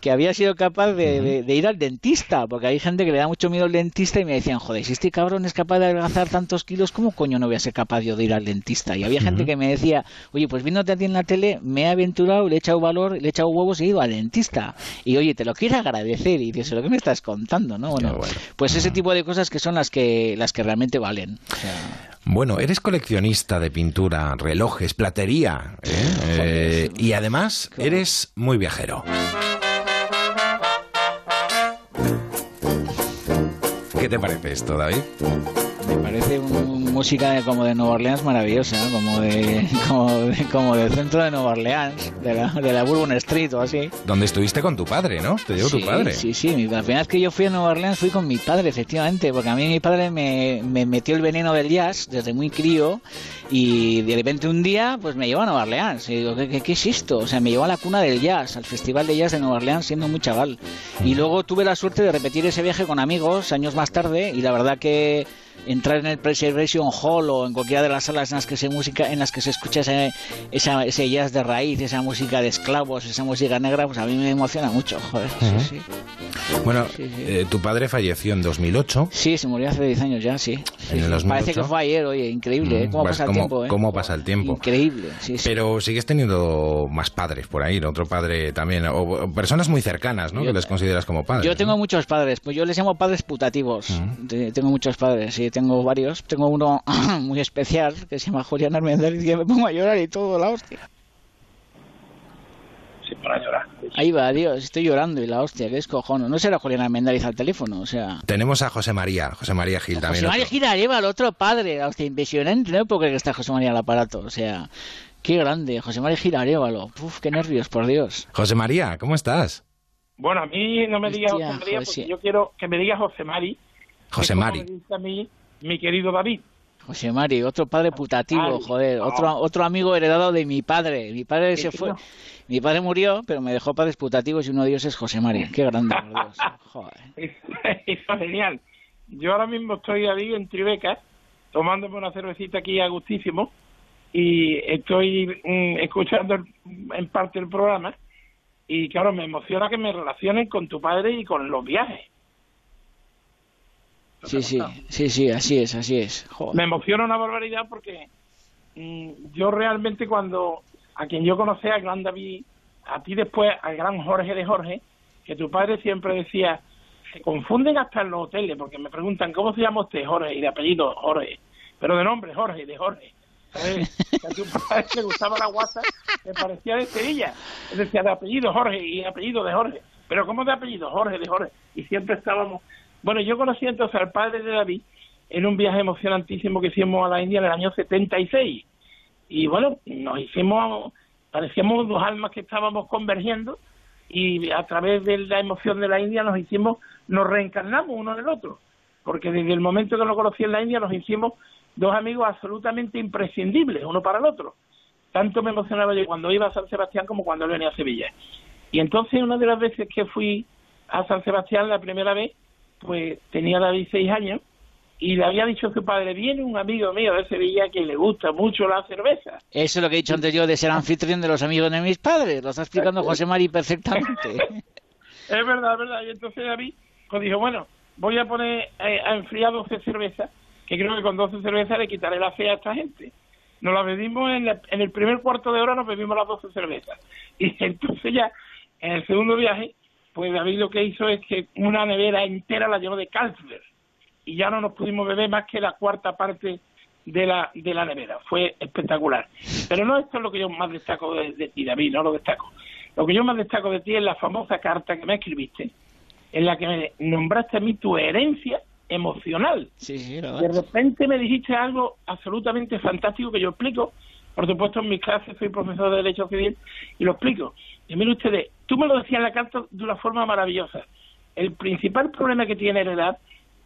Speaker 7: que había sido capaz de, ir al dentista, porque hay gente que le da mucho miedo al dentista y me decían, joder, si este cabrón es capaz de adelgazar tantos kilos, ¿cómo coño no voy a ser capaz yo de ir al dentista? Y había gente que me decía, oye, pues viéndote a ti en la tele, me he aventurado, le he echado valor, le he echado huevos y he ido al dentista. Y oye, te lo quiero agradecer. Y dices, lo que me estás contando, ¿no? Bueno, pues ese tipo de cosas que son las que, las que realmente valen.
Speaker 2: Bueno, eres coleccionista de pintura, relojes, platería, ¿eh? Eh, y además eres muy viajero. ¿Qué te parece esto, David?
Speaker 7: Me parece un música como de Nueva Orleans maravillosa, como de, como del centro de Nueva Orleans, de la, de la Bourbon Street o así.
Speaker 2: Donde estuviste con tu padre, ¿no? Te llevó tu padre.
Speaker 7: Sí, sí, la primera vez que yo fui a Nueva Orleans fui con mi padre, efectivamente, porque a mí mi padre me, me metió el veneno del jazz desde muy crío y de repente un día pues me llevó a Nueva Orleans y digo, ¿qué, qué, es esto? O sea, me llevó a la cuna del jazz, al Festival de Jazz de Nueva Orleans siendo muy chaval. Y luego tuve la suerte de repetir ese viaje con amigos años más tarde y la verdad que entrar en el Preservation Hall o en cualquiera de las salas en las que se música en las que se escucha ese, ese jazz de raíz, esa música de esclavos, esa música negra, pues a mí me emociona mucho, joder.
Speaker 2: Bueno, eh, tu padre falleció en 2008.
Speaker 7: Sí, se murió hace 10 años ya, sí. Parece que fue ayer, oye, increíble, ¿eh? ¿Cómo pasa el tiempo?
Speaker 2: Eh? ¿Cómo pasa el tiempo?
Speaker 7: Increíble, sí,
Speaker 2: Pero sigues teniendo más padres por ahí, otro padre también, o personas muy cercanas, ¿no? que les consideras como padres.
Speaker 7: Yo tengo muchos padres, pues yo les llamo padres putativos. Tengo muchos padres, sí tengo varios. Tengo uno muy especial que se llama Julián Armendariz y que me pongo a llorar y todo, la hostia.
Speaker 16: Sí, para llorar.
Speaker 7: Ahí va, Dios, estoy llorando y la hostia, que es cojono. No será Julián Armendariz al teléfono, o sea...
Speaker 2: Tenemos a José María, José María Gil también.
Speaker 7: José María Gil lleva al otro padre, la hostia, impresionante, no porque está José María al aparato, o sea... Qué grande, José María Gil Arevalo. Uf, qué nervios, por Dios.
Speaker 2: José María, ¿cómo estás?
Speaker 16: Bueno, a mí no me digas José María, porque yo quiero que me digas José Mari.
Speaker 2: José Mari.
Speaker 16: a mí mi querido David.
Speaker 7: José Mari, otro padre putativo, joder, otro, otro amigo heredado de mi padre. Mi padre se fue, mi padre murió, pero me dejó padres putativos y uno de ellos es José Mari. Qué grande.
Speaker 16: Joder. Eso genial. Yo ahora mismo estoy ahí en Tribeca, tomándome una cervecita aquí a gustísimo, y estoy mm, escuchando en parte el programa, y claro, me emociona que me relacionen con tu padre y con los viajes.
Speaker 7: Sí, sí, sí, sí, así es, así es.
Speaker 16: Me emociona una barbaridad porque mm, yo realmente cuando a quien yo conocí, a gran David, a ti después, al gran Jorge de Jorge, que tu padre siempre decía, se confunden hasta en los hoteles, porque me preguntan, ¿cómo se llama usted Jorge? Y de apellido Jorge, pero de nombre Jorge, de Jorge. ¿Sabes? Que a tu padre le gustaba la guasa, me parecía de Sevilla. Él decía de apellido Jorge y apellido de Jorge. Pero ¿cómo de apellido? Jorge, de Jorge. Y siempre estábamos bueno, yo conocí entonces al padre de David en un viaje emocionantísimo que hicimos a la India en el año 76. Y bueno, nos hicimos, parecíamos dos almas que estábamos convergiendo y a través de la emoción de la India nos hicimos, nos reencarnamos uno en el otro. Porque desde el momento que lo conocí en la India nos hicimos dos amigos absolutamente imprescindibles uno para el otro. Tanto me emocionaba yo cuando iba a San Sebastián como cuando él venía a Sevilla. Y entonces una de las veces que fui a San Sebastián la primera vez, pues tenía David seis años y le había dicho a su padre, viene un amigo mío de Sevilla que le gusta mucho la cerveza.
Speaker 7: Eso es lo que he dicho antes yo de ser anfitrión de los amigos de mis padres, lo está explicando José Mari perfectamente.
Speaker 16: es verdad, es verdad. Y entonces David pues dijo, bueno, voy a poner eh, a enfriar 12 cervezas, que creo que con 12 cervezas le quitaré la fe a esta gente. Nos la bebimos en, en el primer cuarto de hora, nos bebimos las 12 cervezas. Y entonces ya, en el segundo viaje, pues David lo que hizo es que una nevera entera la llenó de Carlsberg y ya no nos pudimos beber más que la cuarta parte de la, de la nevera. Fue espectacular. Pero no esto es lo que yo más destaco de, ti, David, no lo destaco. Lo que yo más destaco de ti es la famosa carta que me escribiste, en la que me nombraste a mí tu herencia emocional. de repente me dijiste algo absolutamente fantástico que yo explico. Por supuesto, en mis clases soy profesor de Derecho Civil y lo explico. Y miren ustedes, tú me lo decías en la carta de una forma maravillosa. El principal problema que tiene la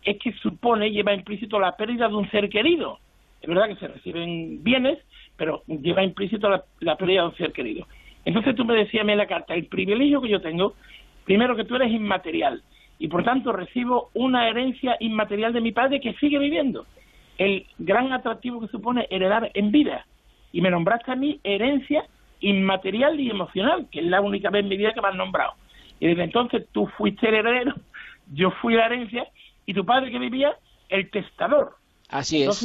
Speaker 16: es que supone, lleva implícito la pérdida de un ser querido. Es verdad que se reciben bienes, pero lleva implícito la, pérdida de un ser querido. Entonces tú me decías en la carta, el privilegio que yo tengo, primero que tú eres inmaterial y por tanto recibo una herencia inmaterial de mi padre que sigue viviendo. El gran atractivo que supone heredar en vida. Y me nombraste a mí herencia inmaterial y emocional, que es la única vez en mi vida que me han nombrado. Y desde entonces tú fuiste el heredero, yo fui la herencia, y tu padre que vivía, el testador.
Speaker 7: Así
Speaker 16: es.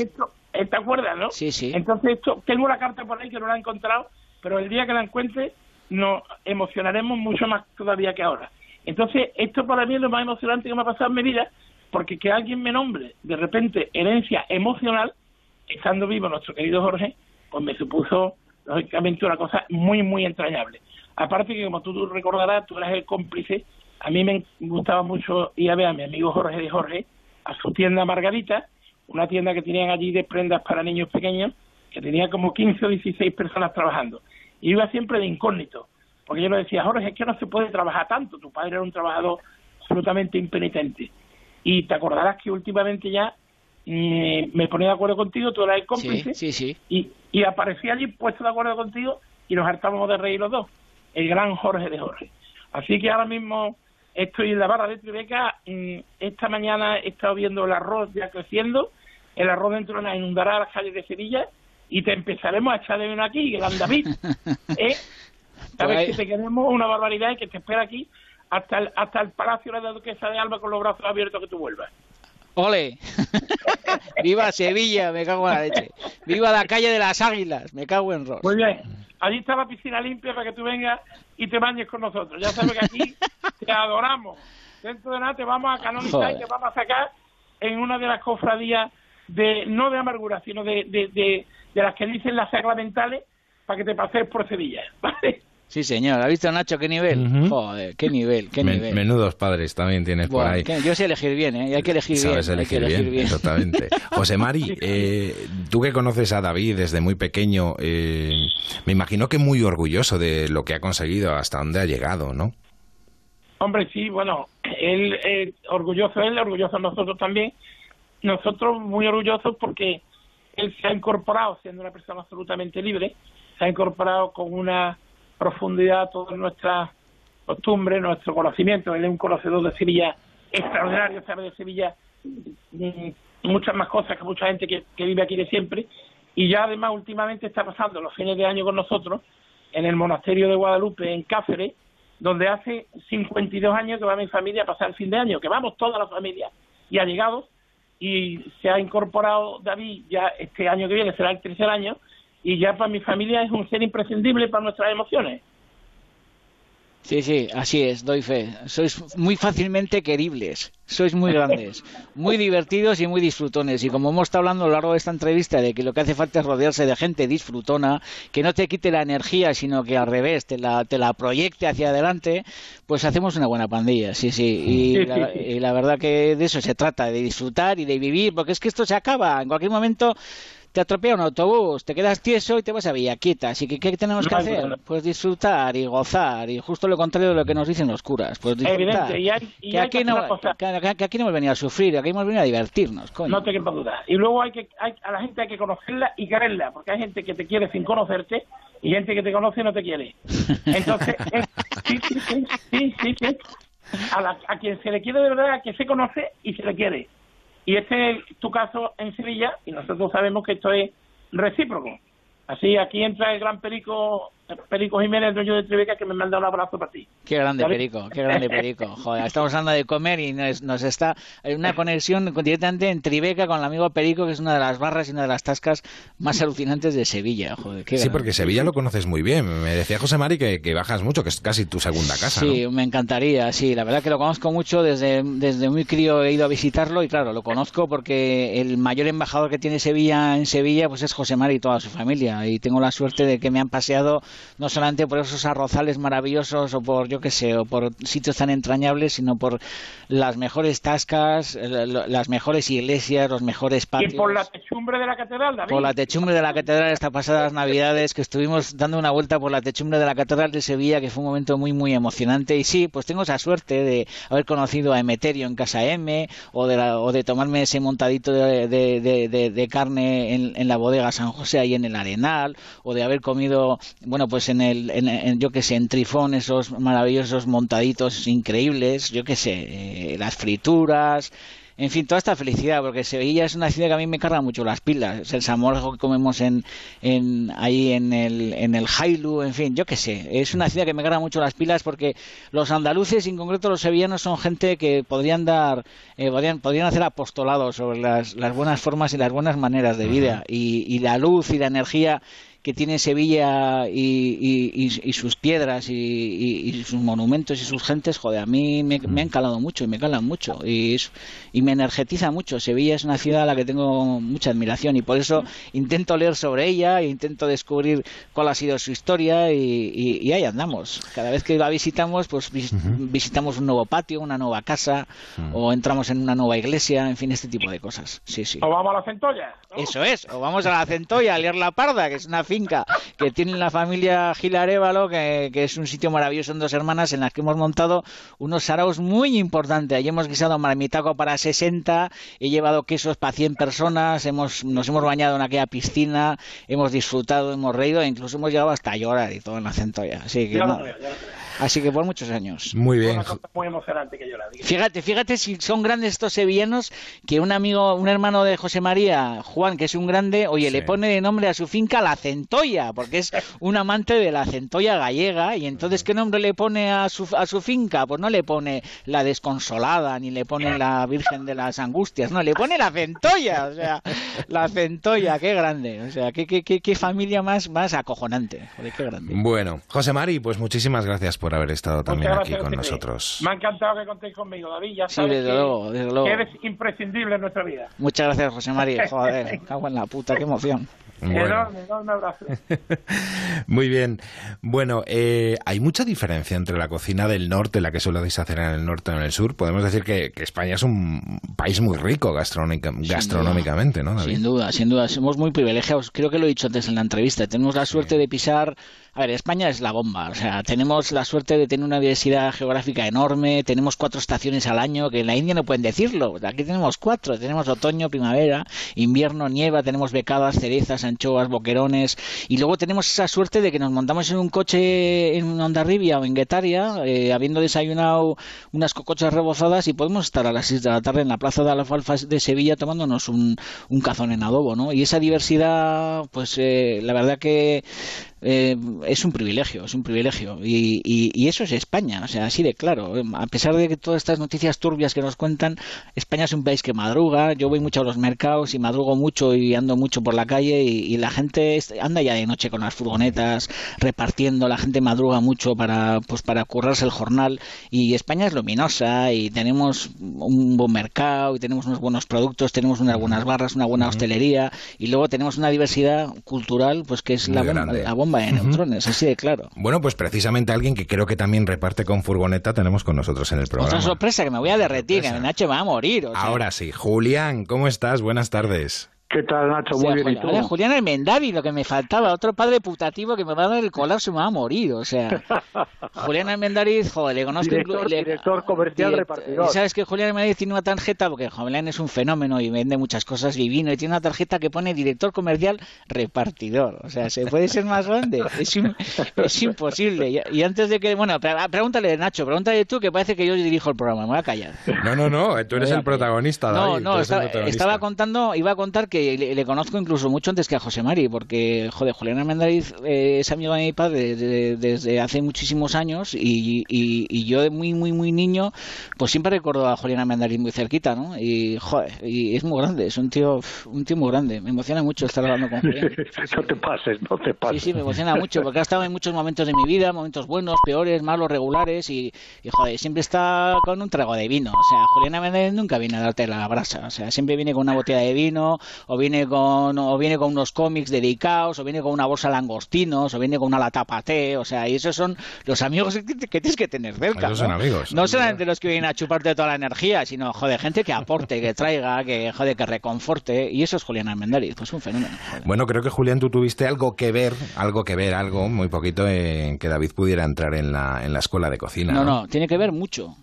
Speaker 16: Eh, ¿Te acuerdas, no?
Speaker 7: Sí, sí.
Speaker 16: Entonces, esto, tengo una carta por ahí que no la he encontrado, pero el día que la encuentre nos emocionaremos mucho más todavía que ahora. Entonces, esto para mí es lo más emocionante que me ha pasado en mi vida, porque que alguien me nombre de repente herencia emocional, estando vivo nuestro querido Jorge, pues me supuso lógicamente una cosa muy, muy entrañable. Aparte que, como tú recordarás, tú eras el cómplice. A mí me gustaba mucho ir a ver a mi amigo Jorge de Jorge a su tienda Margarita, una tienda que tenían allí de prendas para niños pequeños, que tenía como 15 o 16 personas trabajando. Y iba siempre de incógnito, porque yo le decía, Jorge, es que no se puede trabajar tanto, tu padre era un trabajador absolutamente impenitente. Y te acordarás que últimamente ya mm, me ponía de acuerdo contigo, tú eras el cómplice,
Speaker 7: Sí, sí,
Speaker 16: y, y aparecía allí puesto de acuerdo contigo y nos hartábamos de reír los dos, el gran Jorge de Jorge. Así que ahora mismo estoy en la barra de Tribeca, mm, esta mañana he estado viendo el arroz ya creciendo, el arroz dentro de inundará las calles de Sevilla y te empezaremos a echar de menos aquí, gran David. ¿eh? Sabes
Speaker 7: Pues
Speaker 16: que te queremos una barbaridad y que te espera aquí hasta el, hasta el Palacio de la Duquesa de Alba con los brazos abiertos que tú vuelvas.
Speaker 7: ¡Ole! ¡Viva Sevilla! Me cago en la leche. ¡Viva la calle de las Águilas! Me cago en Ross.
Speaker 16: Muy bien. Allí está la piscina limpia para que tú vengas y te bañes con nosotros. Ya sabes que aquí te adoramos. Dentro de nada te vamos a canonizar
Speaker 7: Joder.
Speaker 16: y te vamos a sacar en una de las cofradías de no de amargura, sino de, de, de, de las que dicen las sacramentales para que te pases por Sevilla. ¿vale?
Speaker 7: Sí, señor. ¿Ha visto, Nacho, qué nivel? Joder, qué nivel, qué
Speaker 2: Men-
Speaker 7: nivel.
Speaker 2: menudos padres también tienes por ahí.
Speaker 7: que- yo sé elegir bien, ¿eh? Y hay que elegir
Speaker 2: Sabes
Speaker 7: bien. hay que
Speaker 2: elegir bien, exactamente. José Mari, eh, tú que conoces a David desde muy pequeño, eh, me imagino que muy orgulloso de lo que ha conseguido, hasta dónde ha llegado, ¿no?
Speaker 16: Hombre, sí, bueno, él, eh, orgulloso él, orgulloso nosotros también. Nosotros muy orgullosos porque él se ha incorporado, siendo una persona absolutamente libre, se ha incorporado con una profundidad todas nuestras costumbres, nuestro conocimiento. Él es un conocedor de Sevilla extraordinario, sabe de Sevilla mm, muchas más cosas que mucha gente que, que vive aquí de siempre. Y ya además últimamente está pasando los fines de año con nosotros en el monasterio de Guadalupe, en Cáceres, donde hace 52 años que va mi familia a pasar el fin de año, que vamos toda la familia y ha llegado y se ha incorporado David ya este año que viene, será el tercer año, y ya para mi familia es un ser imprescindible para nuestras emociones.
Speaker 7: Sí, sí, así es, doy fe. Sois muy fácilmente queribles, sois muy grandes, muy divertidos y muy disfrutones. Y como hemos estado hablando a lo largo de esta entrevista de que lo que hace falta es rodearse de gente disfrutona, que no te quite la energía, sino que al revés, te la, te la proyecte hacia adelante, pues hacemos una buena pandilla, sí, sí. Y, la, y la verdad que de eso se trata, de disfrutar y de vivir, porque es que esto se acaba. En cualquier momento te atropella un autobús, te quedas tieso y te vas a Villaquieta. Así que, ¿qué tenemos que hacer? Pues disfrutar y gozar. Y justo lo contrario de lo que nos dicen los curas. Pues disfrutar.
Speaker 16: Evidente, y hay- y
Speaker 7: que,
Speaker 16: hay
Speaker 7: aquí no,
Speaker 16: hacer una cosa.
Speaker 7: que, que aquí no hemos venido a sufrir, aquí hemos venido a divertirnos, coño.
Speaker 16: No te quepa duda. Y luego hay que hay, a la gente hay que conocerla y quererla, porque hay gente que te quiere sin conocerte y gente que te conoce y no te quiere. Entonces, es- sí, sí, sí, sí, sí, sí. A, la- a quien se le quiere de verdad, a quien se conoce y se le quiere. Y este es tu caso en Sevilla y nosotros sabemos que esto es recíproco. Así, aquí entra el gran Perico, Perico Jiménez, dueño de Tribeca, que me manda un abrazo para ti.
Speaker 7: Qué grande
Speaker 16: ¿Vale?
Speaker 7: perico, qué grande perico. Joder, estamos hablando de comer y nos, nos está hay una conexión directamente en Tribeca con el amigo Perico, que es una de las barras y una de las tascas más alucinantes de Sevilla. Joder, qué
Speaker 2: Sí,
Speaker 7: grande.
Speaker 2: porque Sevilla lo conoces muy bien. Me decía José Mari que, que bajas mucho, que es casi tu segunda casa,
Speaker 7: Sí,
Speaker 2: ¿no?
Speaker 7: me encantaría, sí, la verdad que lo conozco mucho, desde, desde muy crío he ido a visitarlo y claro, lo conozco porque el mayor embajador que tiene Sevilla en Sevilla pues es José Mari y toda su familia y tengo la suerte de que me han paseado no solamente por esos arrozales maravillosos o por, yo qué sé, o por sitios tan entrañables, sino por las mejores tascas, las mejores iglesias, los mejores patios.
Speaker 16: Y por la techumbre de la catedral, David.
Speaker 7: Por la techumbre de la catedral estas pasadas navidades que estuvimos dando una vuelta por la techumbre de la catedral de Sevilla que fue un momento muy muy emocionante y sí pues tengo esa suerte de haber conocido a Emeterio en casa M o de la- o de tomarme ese montadito de, de- de- de- de carne en, en la bodega San José ahí en el Arenal o de haber comido bueno pues en el en, en- yo que sé en Trifón esos maravillosos montaditos increíbles yo que sé eh, las frituras en fin, toda esta felicidad, porque Sevilla es una ciudad que a mí me carga mucho las pilas. El samorgo que comemos en, en, ahí en el, en el Jailu, en fin, yo qué sé. Es una ciudad que me carga mucho las pilas porque los andaluces, y en concreto los sevillanos, son gente que podrían dar, eh, podrían, podrían hacer apostolado sobre las, las buenas formas y las buenas maneras de vida. Y, y la luz y la energía que tiene Sevilla y, sus piedras y, sus monumentos y sus gentes, joder, a mí me, han calado mucho y me calan mucho y, y me energetiza mucho. Sevilla es una ciudad a la que tengo mucha admiración y por eso intento leer sobre ella e intento descubrir cuál ha sido su historia y, ahí andamos. Cada vez que la visitamos, pues visitamos un nuevo patio, una nueva casa o entramos en una nueva iglesia, en fin, este tipo de cosas. Sí, sí.
Speaker 16: O vamos a la Centolla.
Speaker 7: Eso es, o vamos a la Centolla, a leer la Parda, que es una finca que tiene la familia Gilarévalo, que, que es un sitio maravilloso en dos hermanas en las que hemos montado unos saraos muy importantes. Allí hemos guisado marmitaco para 60, he llevado quesos para 100 personas, hemos, nos hemos bañado en aquella piscina, hemos disfrutado, hemos reído e incluso hemos llegado hasta llorar y todo en la Centolla. Así que, Así que por muchos años.
Speaker 2: Muy bien.
Speaker 16: Muy emocionante que yo la
Speaker 7: Fíjate, fíjate si son grandes estos sevillanos que un amigo, un hermano de José María, Juan, que es un grande, oye, le pone de nombre a su finca la Centolla, porque es un amante de la centolla gallega, y entonces ¿qué nombre le pone a su, a su finca? Pues no le pone la desconsolada, ni le pone la Virgen de las Angustias, no, le pone la centolla, o sea, la centolla, qué grande, o sea, qué, qué, qué, familia más, más acojonante, qué grande.
Speaker 2: Bueno, José Mari, pues muchísimas gracias por haber estado también aquí con nosotros.
Speaker 16: Me ha encantado que contéis conmigo, David. Ya
Speaker 7: sabes desde luego, desde luego.
Speaker 16: que eres imprescindible en nuestra vida.
Speaker 7: Muchas gracias, José María. Joder, cago en la puta, qué emoción.
Speaker 16: Enorme, enorme abrazo.
Speaker 2: Muy bien. Bueno, eh, hay mucha diferencia entre la cocina del norte, la que soléis hacer en el norte y en el sur. Podemos decir que, España es un país muy rico gastronómicamente, ¿no,
Speaker 7: Sin duda, sin duda. Somos muy privilegiados. Creo que lo he dicho antes en la entrevista. Tenemos la suerte de pisar a ver, España es la bomba. O sea, tenemos la suerte de tener una diversidad geográfica enorme. Tenemos cuatro estaciones al año, que en la India no pueden decirlo. Aquí tenemos cuatro. Tenemos otoño, primavera, invierno, nieva. Tenemos becadas, cerezas, anchoas, boquerones. Y luego tenemos esa suerte de que nos montamos en un coche en Ondarribia o en Guetaria, eh, habiendo desayunado unas cocochas rebozadas y podemos estar a las seis de la tarde en la Plaza de Alfalfa de Sevilla tomándonos un, un cazón en adobo, ¿no? Y esa diversidad, pues eh, la verdad que eh, es un privilegio, es un privilegio. Y, y, eso es España, o sea, así de claro. A pesar de que todas estas noticias turbias que nos cuentan, España es un país que madruga. Yo voy mucho a los mercados y madrugo mucho y ando mucho por la calle y, la gente anda ya de noche con las furgonetas repartiendo. La gente madruga mucho para, pues, para currarse el jornal. Y España es luminosa y tenemos un buen mercado y tenemos unos buenos productos, tenemos unas buenas barras, una buena hostelería y luego tenemos una diversidad cultural pues que es la, la bomba de neutrones, así de claro.
Speaker 2: Bueno, pues precisamente alguien que creo que también reparte con furgoneta tenemos con nosotros en el programa.
Speaker 7: Otra sorpresa, que me voy a derretir, que Nacho me va a morir.
Speaker 2: Ahora sí. Julián, ¿cómo estás? Buenas tardes.
Speaker 17: ¿Qué tal, Nacho? Muy bien, ¿y tú?
Speaker 7: Julián lo que me faltaba, otro padre putativo que me va a dar el colapso y me va a morir, o sea. Julián Almendaviz, joder, le conozco...
Speaker 17: Director, director comercial repartidor.
Speaker 7: ¿Sabes que Julián Almendaviz tiene una tarjeta? Porque Julián es un fenómeno y vende muchas cosas divino, y tiene una tarjeta que pone director comercial repartidor. O sea, ¿se puede ser más grande? Es, es imposible. Y, antes de que... Bueno, pregúntale, Nacho, pregúntale tú, que parece que yo dirijo el programa, me voy a callar.
Speaker 2: No, no, no, tú eres el protagonista,
Speaker 7: David, No, no, estaba contando, iba a contar que le, conozco incluso mucho antes que a José Mari, porque, joder, Julián Armendáriz eh, es amigo de mi padre desde, hace muchísimos años y, y, yo de muy, muy, muy niño, pues siempre recuerdo a Julián Armendáriz muy cerquita, ¿no? Y, joder, y es muy grande, es un tío, un tío muy grande. Me emociona mucho estar hablando con Julián.
Speaker 17: no te pases, no te pases.
Speaker 7: Sí, sí, me emociona mucho, porque ha estado en muchos momentos de mi vida, momentos buenos, peores, malos, regulares, y, joder, siempre está con un trago de vino. O sea, Julián Armendáriz nunca viene a darte la brasa, o sea, siempre viene con una botella de vino, o viene con, o viene con unos cómics dedicados, o viene con una bolsa de langostinos, o viene con una lata paté, o sea, y esos son los amigos que, tienes que tener cerca.
Speaker 2: ¿no? son amigos.
Speaker 7: No solamente los que vienen a chuparte toda la energía, sino, joder, gente que aporte, que traiga, que, joder, que reconforte, y eso es Julián Armendáriz, pues un fenómeno.
Speaker 2: Bueno, creo que Julián, tú tuviste algo que ver, algo que ver, algo muy poquito en que David pudiera entrar en la, en la escuela de cocina.
Speaker 7: No, no, tiene que ver mucho.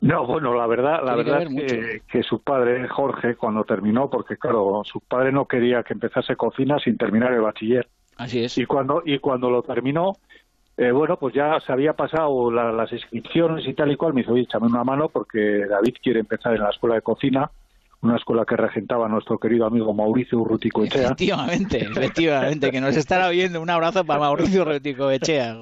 Speaker 17: No, bueno, la verdad, la verdad es que, que, su padre, Jorge, cuando terminó, porque claro, su padre no quería que empezase cocina sin terminar el bachiller.
Speaker 7: Así es.
Speaker 17: Y cuando, y cuando lo terminó, eh, bueno, pues ya se había pasado las inscripciones y tal y cual, me dijo, oye, échame una mano porque David quiere empezar en la escuela de cocina una escuela que regentaba nuestro querido amigo Mauricio Urrutico Echea.
Speaker 7: Efectivamente, efectivamente, que nos estará oyendo. Un abrazo para Mauricio Urrutico Echea,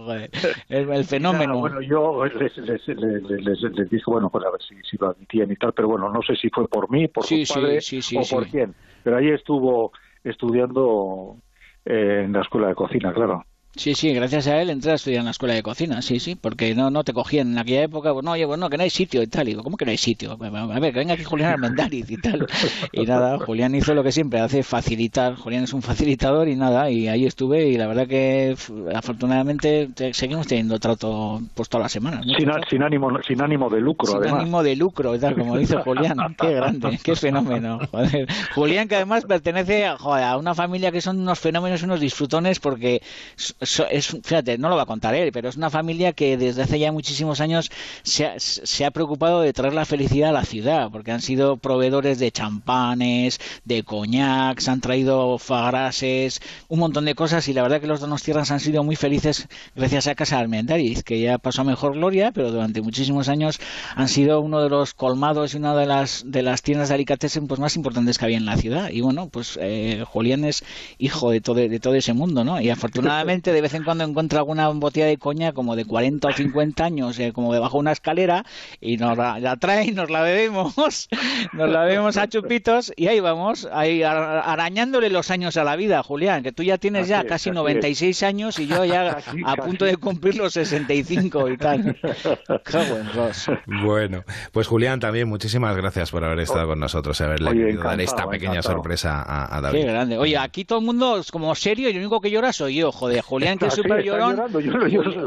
Speaker 7: el, fenómeno.
Speaker 17: bueno, yo les, les, les, dije, bueno, pues a ver si, si, lo admitían y tal, pero bueno, no sé si fue por mí, por o por quién. Pero ahí estuvo estudiando eh, en la escuela de cocina, claro.
Speaker 7: Sí, sí, gracias a él entré a estudiar en la escuela de cocina, sí, sí, porque no, no te cogían en aquella época, pues no, oye, bueno, que no hay sitio y tal, y digo, ¿cómo que no hay sitio? A ver, que venga aquí Julián Armendariz y tal. Y nada, Julián hizo lo que siempre hace, facilitar, Julián es un facilitador y nada, y ahí estuve y la verdad que afortunadamente seguimos teniendo trato pues todas las semanas.
Speaker 17: Sin, ánimo, sin ánimo de lucro,
Speaker 7: sin ánimo de lucro, tal, como dice Julián, qué grande, qué fenómeno. Joder. Julián que además pertenece a una familia que son unos fenómenos, unos disfrutones porque es, fíjate, no lo va a contar él, pero es una familia que desde hace ya muchísimos años se ha, preocupado de traer la felicidad a la ciudad, porque han sido proveedores de champanes, de coñacs, han traído fagrases, un montón de cosas y la verdad que los tierras han sido muy felices gracias a Casa Almendariz, que ya pasó a mejor gloria, pero durante muchísimos años han sido uno de los colmados y una de las de las tiendas de Alicatessen pues más importantes que había en la ciudad. Y bueno, pues eh, Julián es hijo de todo, de todo ese mundo, ¿no? Y afortunadamente de vez en cuando encuentra alguna botella de coña como de 40 o 50 años, eh, como debajo de una escalera, y nos la, trae y nos la bebemos, nos la bebemos a chupitos, y ahí vamos, ahí arañándole los años a la vida, Julián, que tú ya tienes ya casi 96 años y yo ya a punto de cumplir los 65 y tal.
Speaker 2: Bueno, pues Julián, también muchísimas gracias por haber estado con nosotros y haberle dado esta pequeña sorpresa a, David.
Speaker 7: Qué grande. Oye, aquí todo el mundo es como serio y lo único que llora soy yo, joder. Julián, que es súper llorón.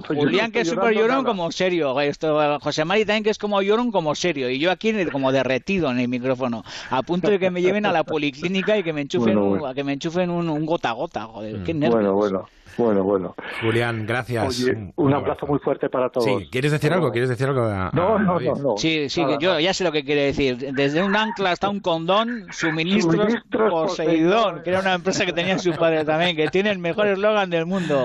Speaker 7: Julián, que es súper llorón, como serio. Esto, José Mari también, que es como llorón, como serio. Y yo aquí, como derretido en el micrófono. A punto de que me lleven a la policlínica y que me enchufen, Un, que me enchufen un, gota a gota. Joder, qué nervios.
Speaker 17: Bueno, bueno. Bueno, bueno.
Speaker 2: Julián, gracias.
Speaker 17: un, abrazo muy fuerte para todos.
Speaker 2: Sí, ¿quieres decir algo? ¿Quieres decir algo?
Speaker 17: no, no, no,
Speaker 7: Sí, sí, yo ya sé lo que quiere decir. Desde un ancla hasta un condón, suministros, Poseidón, que era una empresa que tenía su padre también, que tiene el mejor eslogan del mundo.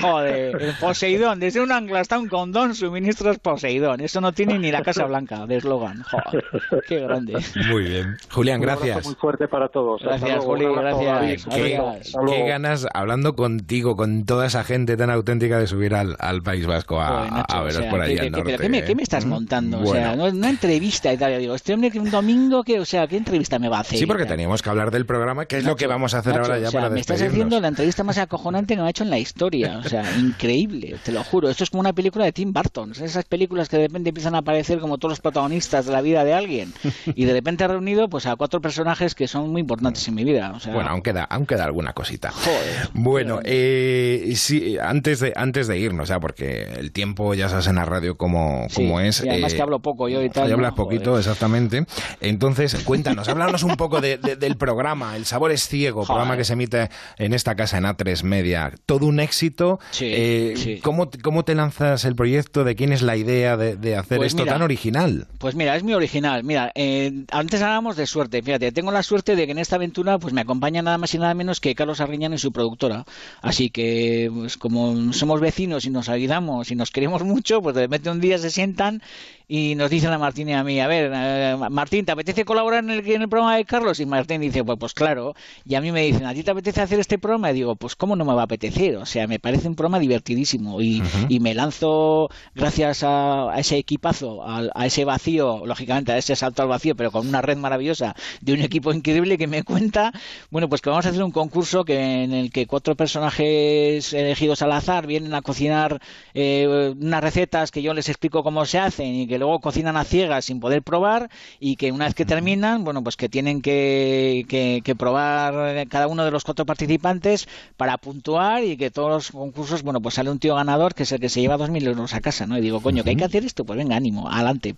Speaker 7: Joder, el Poseidón, desde un ancla hasta un condón, suministros Poseidón. Eso no tiene ni la Casa Blanca de eslogan. Joder, qué grande.
Speaker 2: Muy bien. Julián, gracias.
Speaker 17: Un muy fuerte para todos.
Speaker 7: Gracias, Juli, gracias.
Speaker 2: Qué, ganas, hablando contigo, con toda esa gente tan auténtica de subir al, al País Vasco a, a veros por ahí al norte.
Speaker 7: ¿qué, me, ¿qué, me, estás ¿Mm? montando? O sea, una entrevista y tal. Yo digo, este hombre que un domingo, que, o sea, ¿qué entrevista me va a hacer?
Speaker 2: Sí, porque teníamos que hablar del programa, que es lo que vamos a hacer ahora ya para
Speaker 7: Me estás haciendo la entrevista más acojonante que me ha hecho en la historia. O sea, increíble, te lo juro. Esto es como una película de Tim Burton. Esas películas que de repente empiezan a aparecer como todos los protagonistas de la vida de alguien. Y de repente ha reunido pues a cuatro personajes que son muy importantes en mi vida. O sea,
Speaker 2: bueno, aún queda, aún queda alguna cosita. Joder. Bueno, eh, sí, antes de, antes de irnos, ya, porque el tiempo ya sabes en la radio como, como es.
Speaker 7: Y además
Speaker 2: eh,
Speaker 7: que hablo poco yo y tal.
Speaker 2: hablas poquito, exactamente. Entonces, cuéntanos, háblanos un poco del programa, El Sabor es Ciego, programa que se emite en esta casa en A3 Media. Todo un éxito. Eh, ¿cómo, ¿cómo, te lanzas el proyecto? ¿De quién es la idea de, hacer pues esto tan original?
Speaker 7: Pues mira, es muy original. Mira, eh, antes hablábamos de suerte. Fíjate, tengo la suerte de que en esta aventura pues me acompaña nada más y nada menos que Carlos Arriñano y su productora. Así que, pues, como somos vecinos y nos ayudamos y nos queremos mucho, pues de repente un día se sientan y nos dicen a Martín y a mí, a ver, eh, Martín, ¿te apetece colaborar en el, en el, programa de Carlos? Y Martín dice, pues, pues claro. Y a mí me dicen, ¿a ti te apetece hacer este programa? Y digo, pues ¿cómo no me va a apetecer? O sea, me parece un programa divertidísimo y, y me lanzo gracias a, ese equipazo, a, ese vacío, lógicamente a ese salto al vacío, pero con una red maravillosa de un equipo increíble que me cuenta, bueno, pues que vamos a hacer un concurso que en el que cuatro personajes elegidos al azar vienen a cocinar eh, unas recetas que yo les explico cómo se hacen y que que luego cocinan a ciegas sin poder probar y que una vez que terminan, bueno, pues que tienen que, que, probar cada uno de los cuatro participantes para puntuar y que todos los concursos, bueno, pues sale un tío ganador que es el que se lleva dos mil euros a casa, ¿no? Y digo, coño, que hay que hacer esto, pues venga, ánimo, adelante.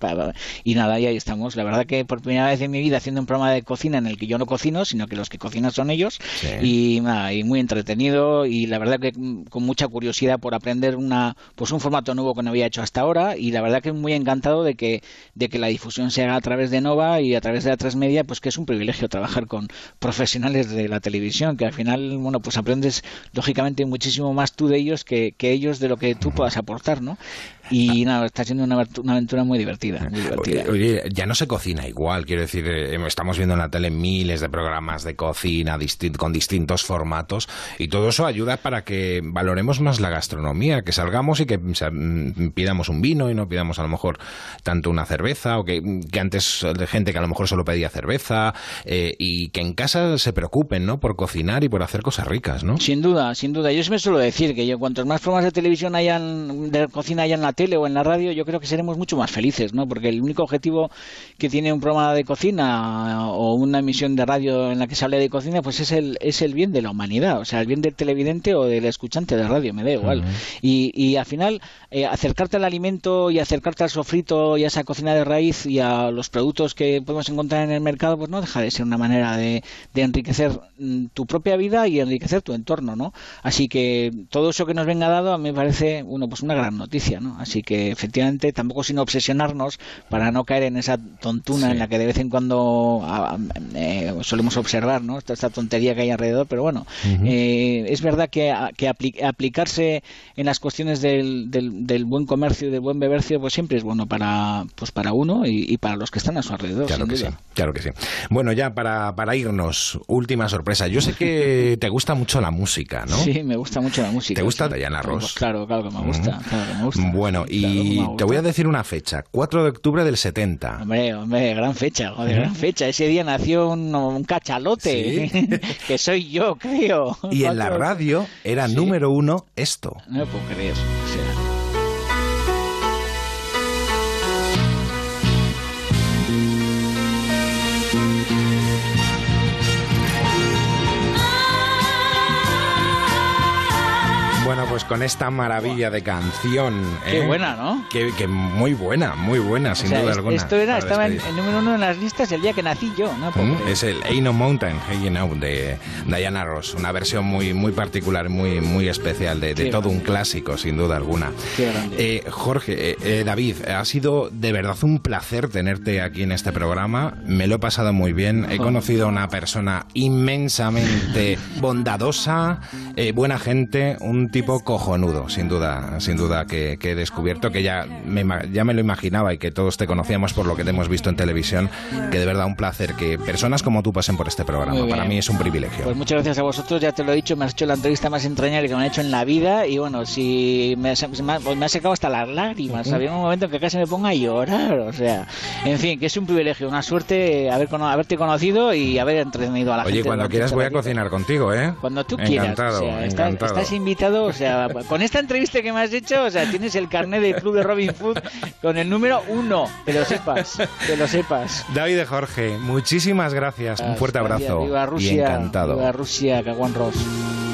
Speaker 7: Y nada, y ahí estamos. La verdad que por primera vez en mi vida haciendo un programa de cocina en el que yo no cocino, sino que los que cocinan son ellos. Y, nada, y muy entretenido y la verdad que con mucha curiosidad por aprender una pues un formato nuevo que no había hecho hasta ahora y la verdad que muy encantado de que, de que la difusión se haga a través de Nova y a través de la transmedia, pues que es un privilegio trabajar con profesionales de la televisión, que al final, bueno, pues aprendes lógicamente muchísimo más tú de ellos que, que ellos de lo que tú puedas aportar, ¿no? Y nada, está siendo una, aventura muy divertida,
Speaker 2: Oye, ya no se cocina igual, quiero decir, eh, estamos viendo en la tele miles de programas de cocina con distintos formatos y todo eso ayuda para que valoremos más la gastronomía, que salgamos y que mm, pidamos un vino y no pidamos a lo mejor tanto una cerveza o que, que antes de gente que a lo mejor solo pedía cerveza eh, y que en casa se preocupen, ¿no? Por cocinar y por hacer cosas ricas, ¿no?
Speaker 7: Sin duda, sin duda. Yo me suelo decir que yo, cuantos más formas de televisión hayan, de cocina hayan en la tele o en la radio, yo creo que seremos mucho más felices, ¿no? Porque el único objetivo que tiene un programa de cocina o una emisión de radio en la que se hable de cocina, pues es el, es el bien de la humanidad, o sea, el bien del televidente o del escuchante de radio, me da igual. y, y, al final, eh, acercarte al alimento y acercarte al sofrito y a esa cocina de raíz y a los productos que podemos encontrar en el mercado, pues no deja de ser una manera de, de enriquecer mm, tu propia vida y enriquecer tu entorno, ¿no? Así que todo eso que nos venga dado a mí me parece, bueno, pues una gran noticia, ¿no? Así que efectivamente tampoco sin obsesionarnos para no caer en esa tontuna en la que de vez en cuando eh, solemos observar, ¿no? Esta, tontería que hay alrededor, pero bueno, eh, es verdad que, que aplicarse en las cuestiones del, del, buen comercio y del buen bebercio, pues siempre es bueno para, pues para uno y, para los que están a su alrededor.
Speaker 2: Claro que sí, claro que sí. Bueno, ya para, para irnos, última sorpresa. Yo sé que te gusta mucho la música, ¿no?
Speaker 7: Sí, me gusta mucho la música.
Speaker 2: ¿Te gusta Diana Ross?
Speaker 7: Claro, claro que me gusta.
Speaker 2: Bueno, y te voy a decir una fecha, 4 de octubre del 70.
Speaker 7: Hombre, hombre, gran fecha, joder, gran fecha. Ese día nació un, cachalote, que soy yo, creo.
Speaker 2: Y en la radio era número uno esto.
Speaker 7: No me puedo creer. O sea,
Speaker 2: Bueno, pues con esta maravilla de canción.
Speaker 7: Qué ¿eh? buena, ¿no?
Speaker 2: Que, muy buena, muy buena, sin duda alguna.
Speaker 7: Esto era, estaba en el número uno en las listas el día que nací yo, ¿no?
Speaker 2: Mm, es el Ain't No Mountain, You Know, de Diana Ross. Una versión muy, muy particular, muy, muy especial, de, todo un clásico, sin duda alguna.
Speaker 7: Qué grande.
Speaker 2: Eh, Jorge, eh, David, ha sido de verdad un placer tenerte aquí en este programa. Me lo he pasado muy bien. He conocido a una persona inmensamente bondadosa, buena gente, un tipo cojonudo, sin duda, sin duda que, he descubierto que ya me, ya me lo imaginaba y que todos te conocíamos por lo que te hemos visto en televisión, que de verdad un placer que personas como tú pasen por este programa. Para mí es un privilegio.
Speaker 7: Pues muchas gracias a vosotros, ya te lo he dicho, me has hecho la entrevista más entrañable que me han hecho en la vida y bueno, si me, me, ha secado hasta las lágrimas, había un momento en que casi me ponga a llorar, o sea, en fin, que es un privilegio, una suerte haber, haberte conocido y haber entretenido a la gente.
Speaker 2: Oye, cuando quieras voy a cocinar contigo, ¿eh?
Speaker 7: Cuando tú quieras.
Speaker 2: Encantado,
Speaker 7: estás invitado o sea, con esta entrevista que me has hecho, o sea, tienes el carnet del club de Robin Hood con el número uno, que lo sepas, que lo sepas.
Speaker 2: David Jorge, muchísimas gracias, un fuerte abrazo.
Speaker 7: Viva Rusia,
Speaker 2: y encantado.
Speaker 7: Viva Rusia, Caguán Ross.